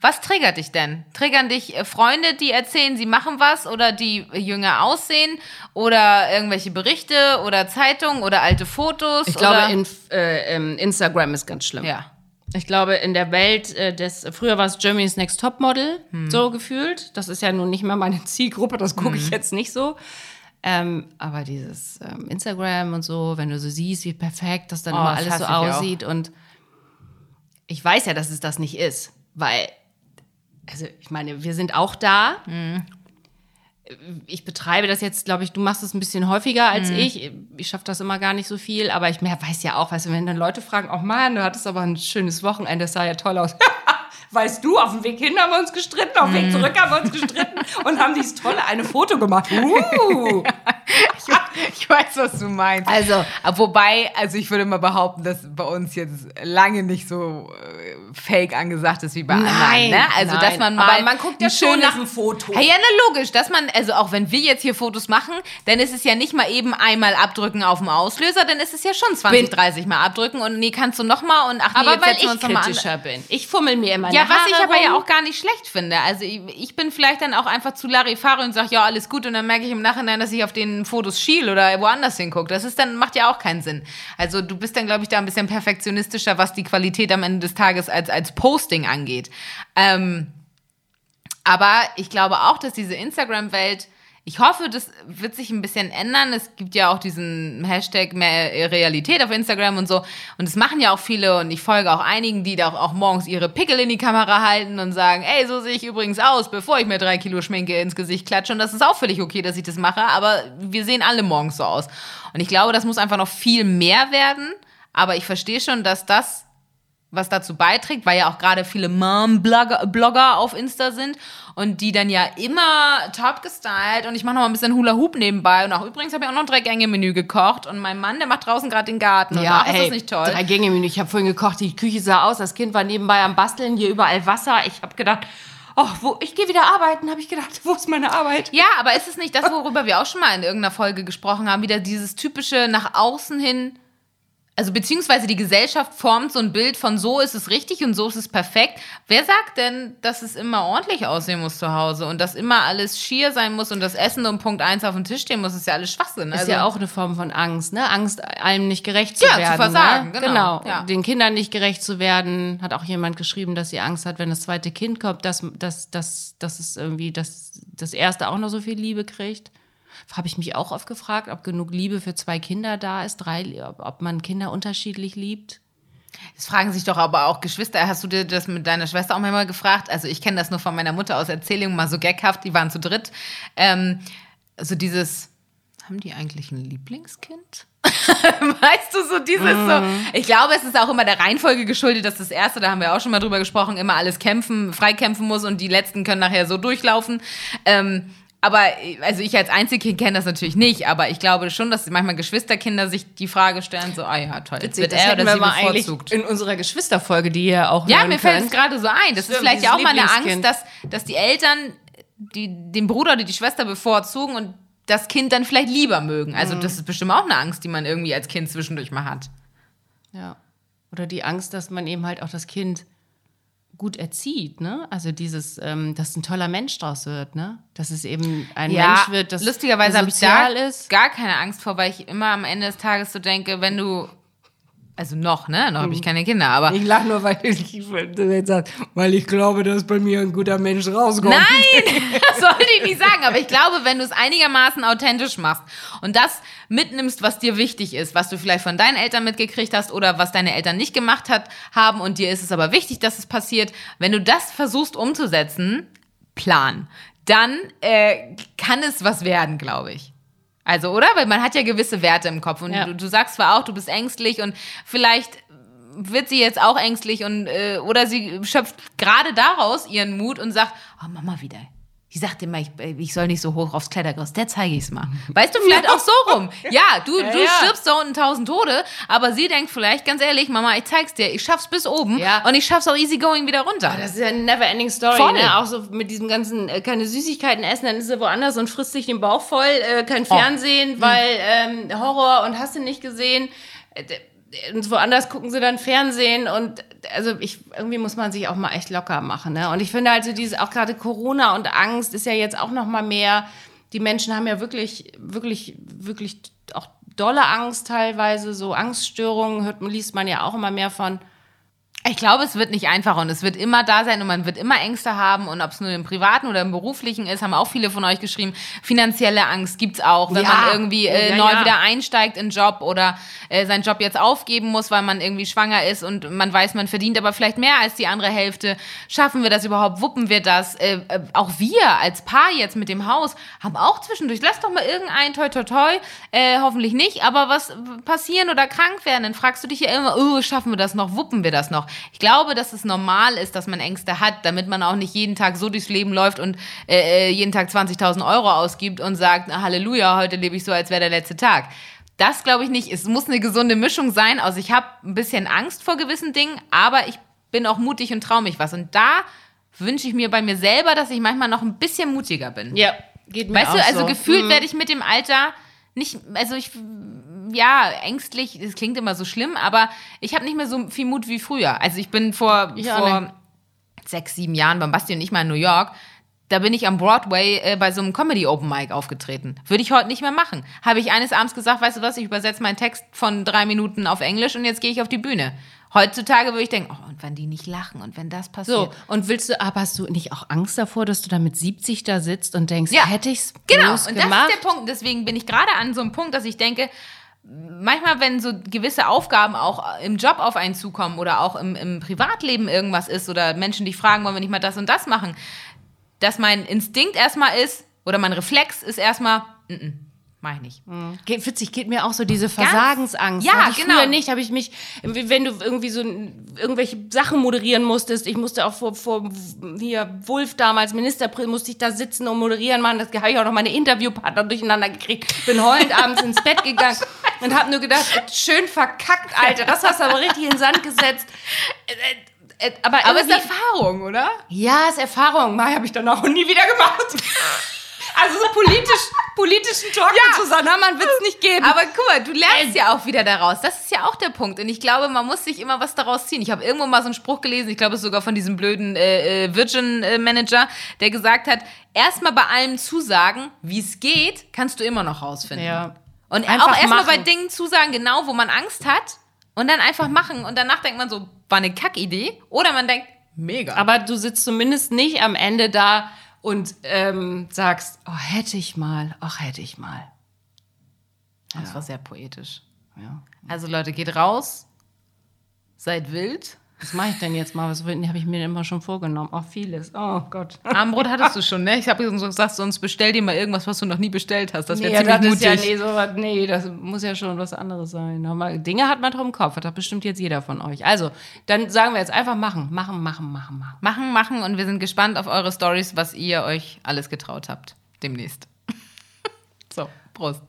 was triggert dich denn? Triggern dich äh, Freunde, die erzählen, sie machen was oder die jünger aussehen oder irgendwelche Berichte oder Zeitungen oder alte Fotos? Ich glaube, oder? in, äh, ähm, Instagram ist ganz schlimm. ja. Ich glaube, in der Welt äh, des, früher war es Germany's Next Topmodel, Hm. so gefühlt. Das ist ja nun nicht mehr meine Zielgruppe, das gucke ich jetzt nicht so. Ähm, aber dieses ähm, Instagram und so, wenn du so siehst, wie perfekt das dann Oh, immer alles so ich auch. aussieht. Und ich weiß ja, dass es das nicht ist, weil, also ich meine, wir sind auch da. Hm. Ich betreibe das jetzt, glaube ich, du machst es ein bisschen häufiger als ich. Ich schaffe das immer gar nicht so viel, aber ich mehr weiß ja auch, weißt du, wenn dann Leute fragen, oh Mann, du hattest aber ein schönes Wochenende, das sah ja toll aus. [LAUGHS] weißt du, auf dem Weg hin haben wir uns gestritten, auf dem Weg zurück haben wir uns gestritten [LAUGHS] und haben dieses tolle eine Foto gemacht. Uh. [LAUGHS] [LAUGHS] Ich weiß, was du meinst. Also- wobei, also ich würde mal behaupten, dass bei uns jetzt lange nicht so äh, fake angesagt ist wie bei anderen. Nein, Ne? Also, dass nein. man mal. Aber man guckt ja schon nach dem Foto. Ja, ja, na logisch, dass man, also auch wenn wir jetzt hier Fotos machen, dann ist es ja nicht mal eben einmal abdrücken auf dem Auslöser, dann ist es ja schon 20, Bin- 30 Mal abdrücken und nee, kannst du noch mal und ach nee, Aber jetzt weil setzen wir ich uns an. bin. Ich fummel mir immer Ja, was ich aber rum. ja auch gar nicht schlecht finde. Also ich, ich bin vielleicht dann auch einfach zu Larifari und sage, ja, alles gut. Und dann merke ich im Nachhinein, dass ich auf den Fotos oder woanders hingucke. Das ist dann, macht ja auch keinen Sinn. Also du bist dann, glaube ich, da ein bisschen perfektionistischer, was die Qualität am Ende des Tages als, als Posting angeht. Ähm, aber ich glaube auch, dass diese Instagram-Welt, ich hoffe, das wird sich ein bisschen ändern. Es gibt ja auch diesen Hashtag mehr Realität auf Instagram und so. Und das machen ja auch viele und ich folge auch einigen, die da auch, morgens ihre Pickel in die Kamera halten und sagen, ey, so sehe ich übrigens aus, bevor ich mir drei Kilo Schminke ins Gesicht klatsche. Und das ist auch völlig okay, dass ich das mache, aber wir sehen alle morgens so aus. Und ich glaube, das muss einfach noch viel mehr werden. Aber ich verstehe schon, dass das was dazu beiträgt, weil ja auch gerade viele Mom-Blogger Blogger auf Insta sind und die dann ja immer top gestylt und ich mache noch mal ein bisschen Hula Hoop nebenbei und auch übrigens habe ich auch noch ein Drei-Gänge-Menü gekocht und mein Mann, der macht draußen gerade den Garten und Ja, ist ey, das nicht toll? Drei Gänge Menü. Ich habe vorhin gekocht, die Küche sah aus, das Kind war nebenbei am Basteln, hier überall Wasser. Ich habe gedacht, oh, wo, ich gehe wieder arbeiten, habe ich gedacht, [LAUGHS] wo ist meine Arbeit? Ja, aber ist es nicht das, worüber wir auch schon mal in irgendeiner Folge gesprochen haben, wieder dieses typische nach außen hin, also beziehungsweise die Gesellschaft formt so ein Bild von so ist es richtig und so ist es perfekt. Wer sagt denn, dass es immer ordentlich aussehen muss zu Hause und dass immer alles schier sein muss und das Essen um Punkt eins auf dem Tisch stehen muss, ist ja alles Schwachsinn. Ist Also, ja auch eine Form von Angst, ne? Angst, allem nicht gerecht zu Ja, zu werden. versagen, ne? genau, ja. Den Kindern nicht gerecht zu werden. Hat auch jemand geschrieben, dass sie Angst hat, wenn das zweite Kind kommt, dass, dass, dass, dass es irgendwie das, das erste auch noch so viel Liebe kriegt. Habe ich mich auch oft gefragt, ob genug Liebe für zwei Kinder da ist, drei, ob, ob man Kinder unterschiedlich liebt. Das fragen sich doch aber auch Geschwister. Hast du dir das mit deiner Schwester auch manchmal gefragt? Also ich kenne das nur von meiner Mutter aus Erzählungen, mal so gaghaft, die waren zu dritt. Ähm, also dieses, haben die eigentlich ein Lieblingskind? [LAUGHS] weißt du, so dieses so. Ich glaube, es ist auch immer der Reihenfolge geschuldet, dass das erste, da haben wir auch schon mal drüber gesprochen, immer alles kämpfen, freikämpfen muss und die letzten können nachher so durchlaufen. Ähm, aber also ich als Einzelkind kenne das natürlich nicht, aber ich glaube schon, dass manchmal Geschwisterkinder sich die Frage stellen, so, ah ja, toll, jetzt wird er oder wir sie mal bevorzugt. in unserer Geschwisterfolge, die ihr auch Ja, mir fällt es gerade so ein. Das ist Stimmt, vielleicht dieses ja auch mal eine Angst, dass, dass die Eltern die, den Bruder oder die Schwester bevorzugen und das Kind dann vielleicht lieber mögen. Also Mhm. das ist bestimmt auch eine Angst, die man irgendwie als Kind zwischendurch mal hat. Ja. Oder die Angst, dass man eben halt auch das Kind gut erzieht, ne? Also dieses, ähm, dass ein toller Mensch draus wird, ne? Dass es eben ein Mensch wird, das lustigerweise habe ich da ist. gar keine Angst vor, weil ich immer am Ende des Tages so denke, wenn du also noch, ne? Noch habe Mhm. ich keine Kinder, aber Ich lache nur, weil ich, jetzt sag, weil ich glaube, dass bei mir ein guter Mensch rauskommt. Nein, [LAUGHS] das sollte ich nicht sagen. Aber ich glaube, wenn du es einigermaßen authentisch machst und das mitnimmst, was dir wichtig ist, was du vielleicht von deinen Eltern mitgekriegt hast oder was deine Eltern nicht gemacht hat, haben und dir ist es aber wichtig, dass es passiert, wenn du das versuchst umzusetzen, Plan. dann äh, kann es was werden, glaube ich. Also, oder? Weil man hat ja gewisse Werte im Kopf. Und Ja. du, du sagst zwar auch, du bist ängstlich und vielleicht wird sie jetzt auch ängstlich und äh, oder sie schöpft gerade daraus ihren Mut und sagt, oh Mama wieder. Die sagt immer, ich, ich soll nicht so hoch aufs Klettergerüst, der zeige ich's mal. [LAUGHS] Weißt du, vielleicht auch so rum. [LAUGHS] Ja, du, du ja. stirbst da unten tausend Tode, aber sie denkt vielleicht, ganz ehrlich, Mama, ich zeig's dir, ich schaff's bis oben Ja. und ich schaff's auch easy going wieder runter. Das ist ja eine never-ending Story, Voll. ne? Auch so mit diesem ganzen, äh, keine Süßigkeiten essen, dann ist sie woanders und frisst sich den Bauch voll, äh, kein Oh. Fernsehen, weil ähm, Horror und hast du nicht gesehen. Äh, woanders gucken sie dann Fernsehen und also ich irgendwie muss man sich auch mal echt locker machen, ne? Und ich finde also dieses auch gerade Corona und Angst ist ja jetzt auch noch mal mehr. Die Menschen haben ja wirklich, wirklich, wirklich auch dolle Angst teilweise, so Angststörungen hört, liest man ja auch immer mehr von. Ich glaube, es wird nicht einfacher und es wird immer da sein und man wird immer Ängste haben und ob es nur im privaten oder im beruflichen ist, haben auch viele von euch geschrieben. Finanzielle Angst gibt's auch, wenn Ja. man irgendwie äh, Ja, neu ja. wieder einsteigt in Job oder äh, seinen Job jetzt aufgeben muss, weil man irgendwie schwanger ist und man weiß, man verdient aber vielleicht mehr als die andere Hälfte. Schaffen wir das überhaupt? Wuppen wir das? Äh, äh, auch wir als Paar jetzt mit dem Haus haben auch zwischendurch, lass doch mal irgendein toi toi toi, äh, hoffentlich nicht, aber was passieren oder krank werden, dann fragst du dich ja immer, oh, schaffen wir das noch? Wuppen wir das noch? Ich glaube, dass es normal ist, dass man Ängste hat, damit man auch nicht jeden Tag so durchs Leben läuft und äh, äh, jeden Tag 20.000 Euro ausgibt und sagt, Halleluja, heute lebe ich so, als wäre der letzte Tag. Das glaube ich nicht. Es muss eine gesunde Mischung sein. Also ich habe ein bisschen Angst vor gewissen Dingen, aber ich bin auch mutig und traue mich was. Und da wünsche ich mir bei mir selber, dass ich manchmal noch ein bisschen mutiger bin. Ja, geht mir Weißt du, auch also so. gefühlt Mhm. werde ich mit dem Alter nicht, also ich, ja, ängstlich, das klingt immer so schlimm, aber ich habe nicht mehr so viel Mut wie früher. Also ich bin vor, Ich vor sechs, sieben Jahren beim Basti und ich mal in New York. Da bin ich am Broadway äh, bei so einem Comedy Open Mic aufgetreten. Würde ich heute nicht mehr machen. Habe ich eines Abends gesagt, weißt du was, ich übersetze meinen Text von drei Minuten auf Englisch und jetzt gehe ich auf die Bühne. Heutzutage würde ich denken, oh, und wenn die nicht lachen und wenn das passiert. So, und willst du, aber hast du nicht auch Angst davor, dass du da mit 70 da sitzt und denkst, Ja. hätte ich's Genau, und das gemacht? ist der Punkt. Deswegen bin ich gerade an so einem Punkt, dass ich denke, manchmal, wenn so gewisse Aufgaben auch im Job auf einen zukommen oder auch im, im Privatleben irgendwas ist oder Menschen dich fragen, wollen wir nicht mal das und das machen, dass mein Instinkt erstmal ist oder mein Reflex ist erstmal, mm -mm, mach ich nicht. Geht, witzig, geht mir auch so diese Versagensangst. Ja, ich genau. Früher nicht, habe ich mich, wenn du irgendwie so irgendwelche Sachen moderieren musstest, ich musste auch vor, vor hier Wulf damals, Ministerpräsident, musste ich da sitzen und moderieren machen. Das habe ich auch noch meine Interviewpartner durcheinander gekriegt. Bin heulend abends ins Bett gegangen [LAUGHS] und habe nur gedacht, schön verkackt, Alter. Das hast du aber richtig in den Sand gesetzt. Äh, äh, Aber, Aber es ist Erfahrung, oder? ja, ist Erfahrung. Mai habe ich dann auch nie wieder gemacht. [LAUGHS] Also so politisch, politischen Talk Ja. mit Susanne Hammann wird es nicht geben. Aber guck mal, du lernst ja auch wieder daraus. Das ist ja auch der Punkt. Und ich glaube, man muss sich immer was daraus ziehen. Ich habe irgendwo mal so einen Spruch gelesen, ich glaube es ist sogar von diesem blöden äh, äh, Virgin-Manager, der gesagt hat, erstmal bei allem zusagen, wie es geht, kannst du immer noch rausfinden. Ja. Und Einfach auch erstmal bei. Dingen zusagen, genau, wo man Angst hat und dann einfach machen. Und danach denkt man so, war eine Kackidee. Oder man denkt, mega. Aber du sitzt zumindest nicht am Ende da und ähm, sagst, oh, hätte ich mal, ach, hätte ich mal. Das war sehr poetisch. Ja. Also Leute, geht raus, seid wild. Was mache ich denn jetzt mal? Was habe ich mir immer schon vorgenommen? Auch vieles. Oh Gott. [LAUGHS] Armbrot hattest du schon, ne? Ich habe gesagt, sonst bestell dir mal irgendwas, was du noch nie bestellt hast. Das wäre Nee, ziemlich das ist ja, mutig. nee, so, was- nee, das muss ja schon was anderes sein. Aber Dinge hat man doch im Kopf. Das hat bestimmt jetzt jeder von euch. Also, dann sagen wir jetzt einfach machen. Machen, machen, machen, machen. Machen, machen und wir sind gespannt auf eure Stories, was ihr euch alles getraut habt. Demnächst. [LAUGHS] so, Prost.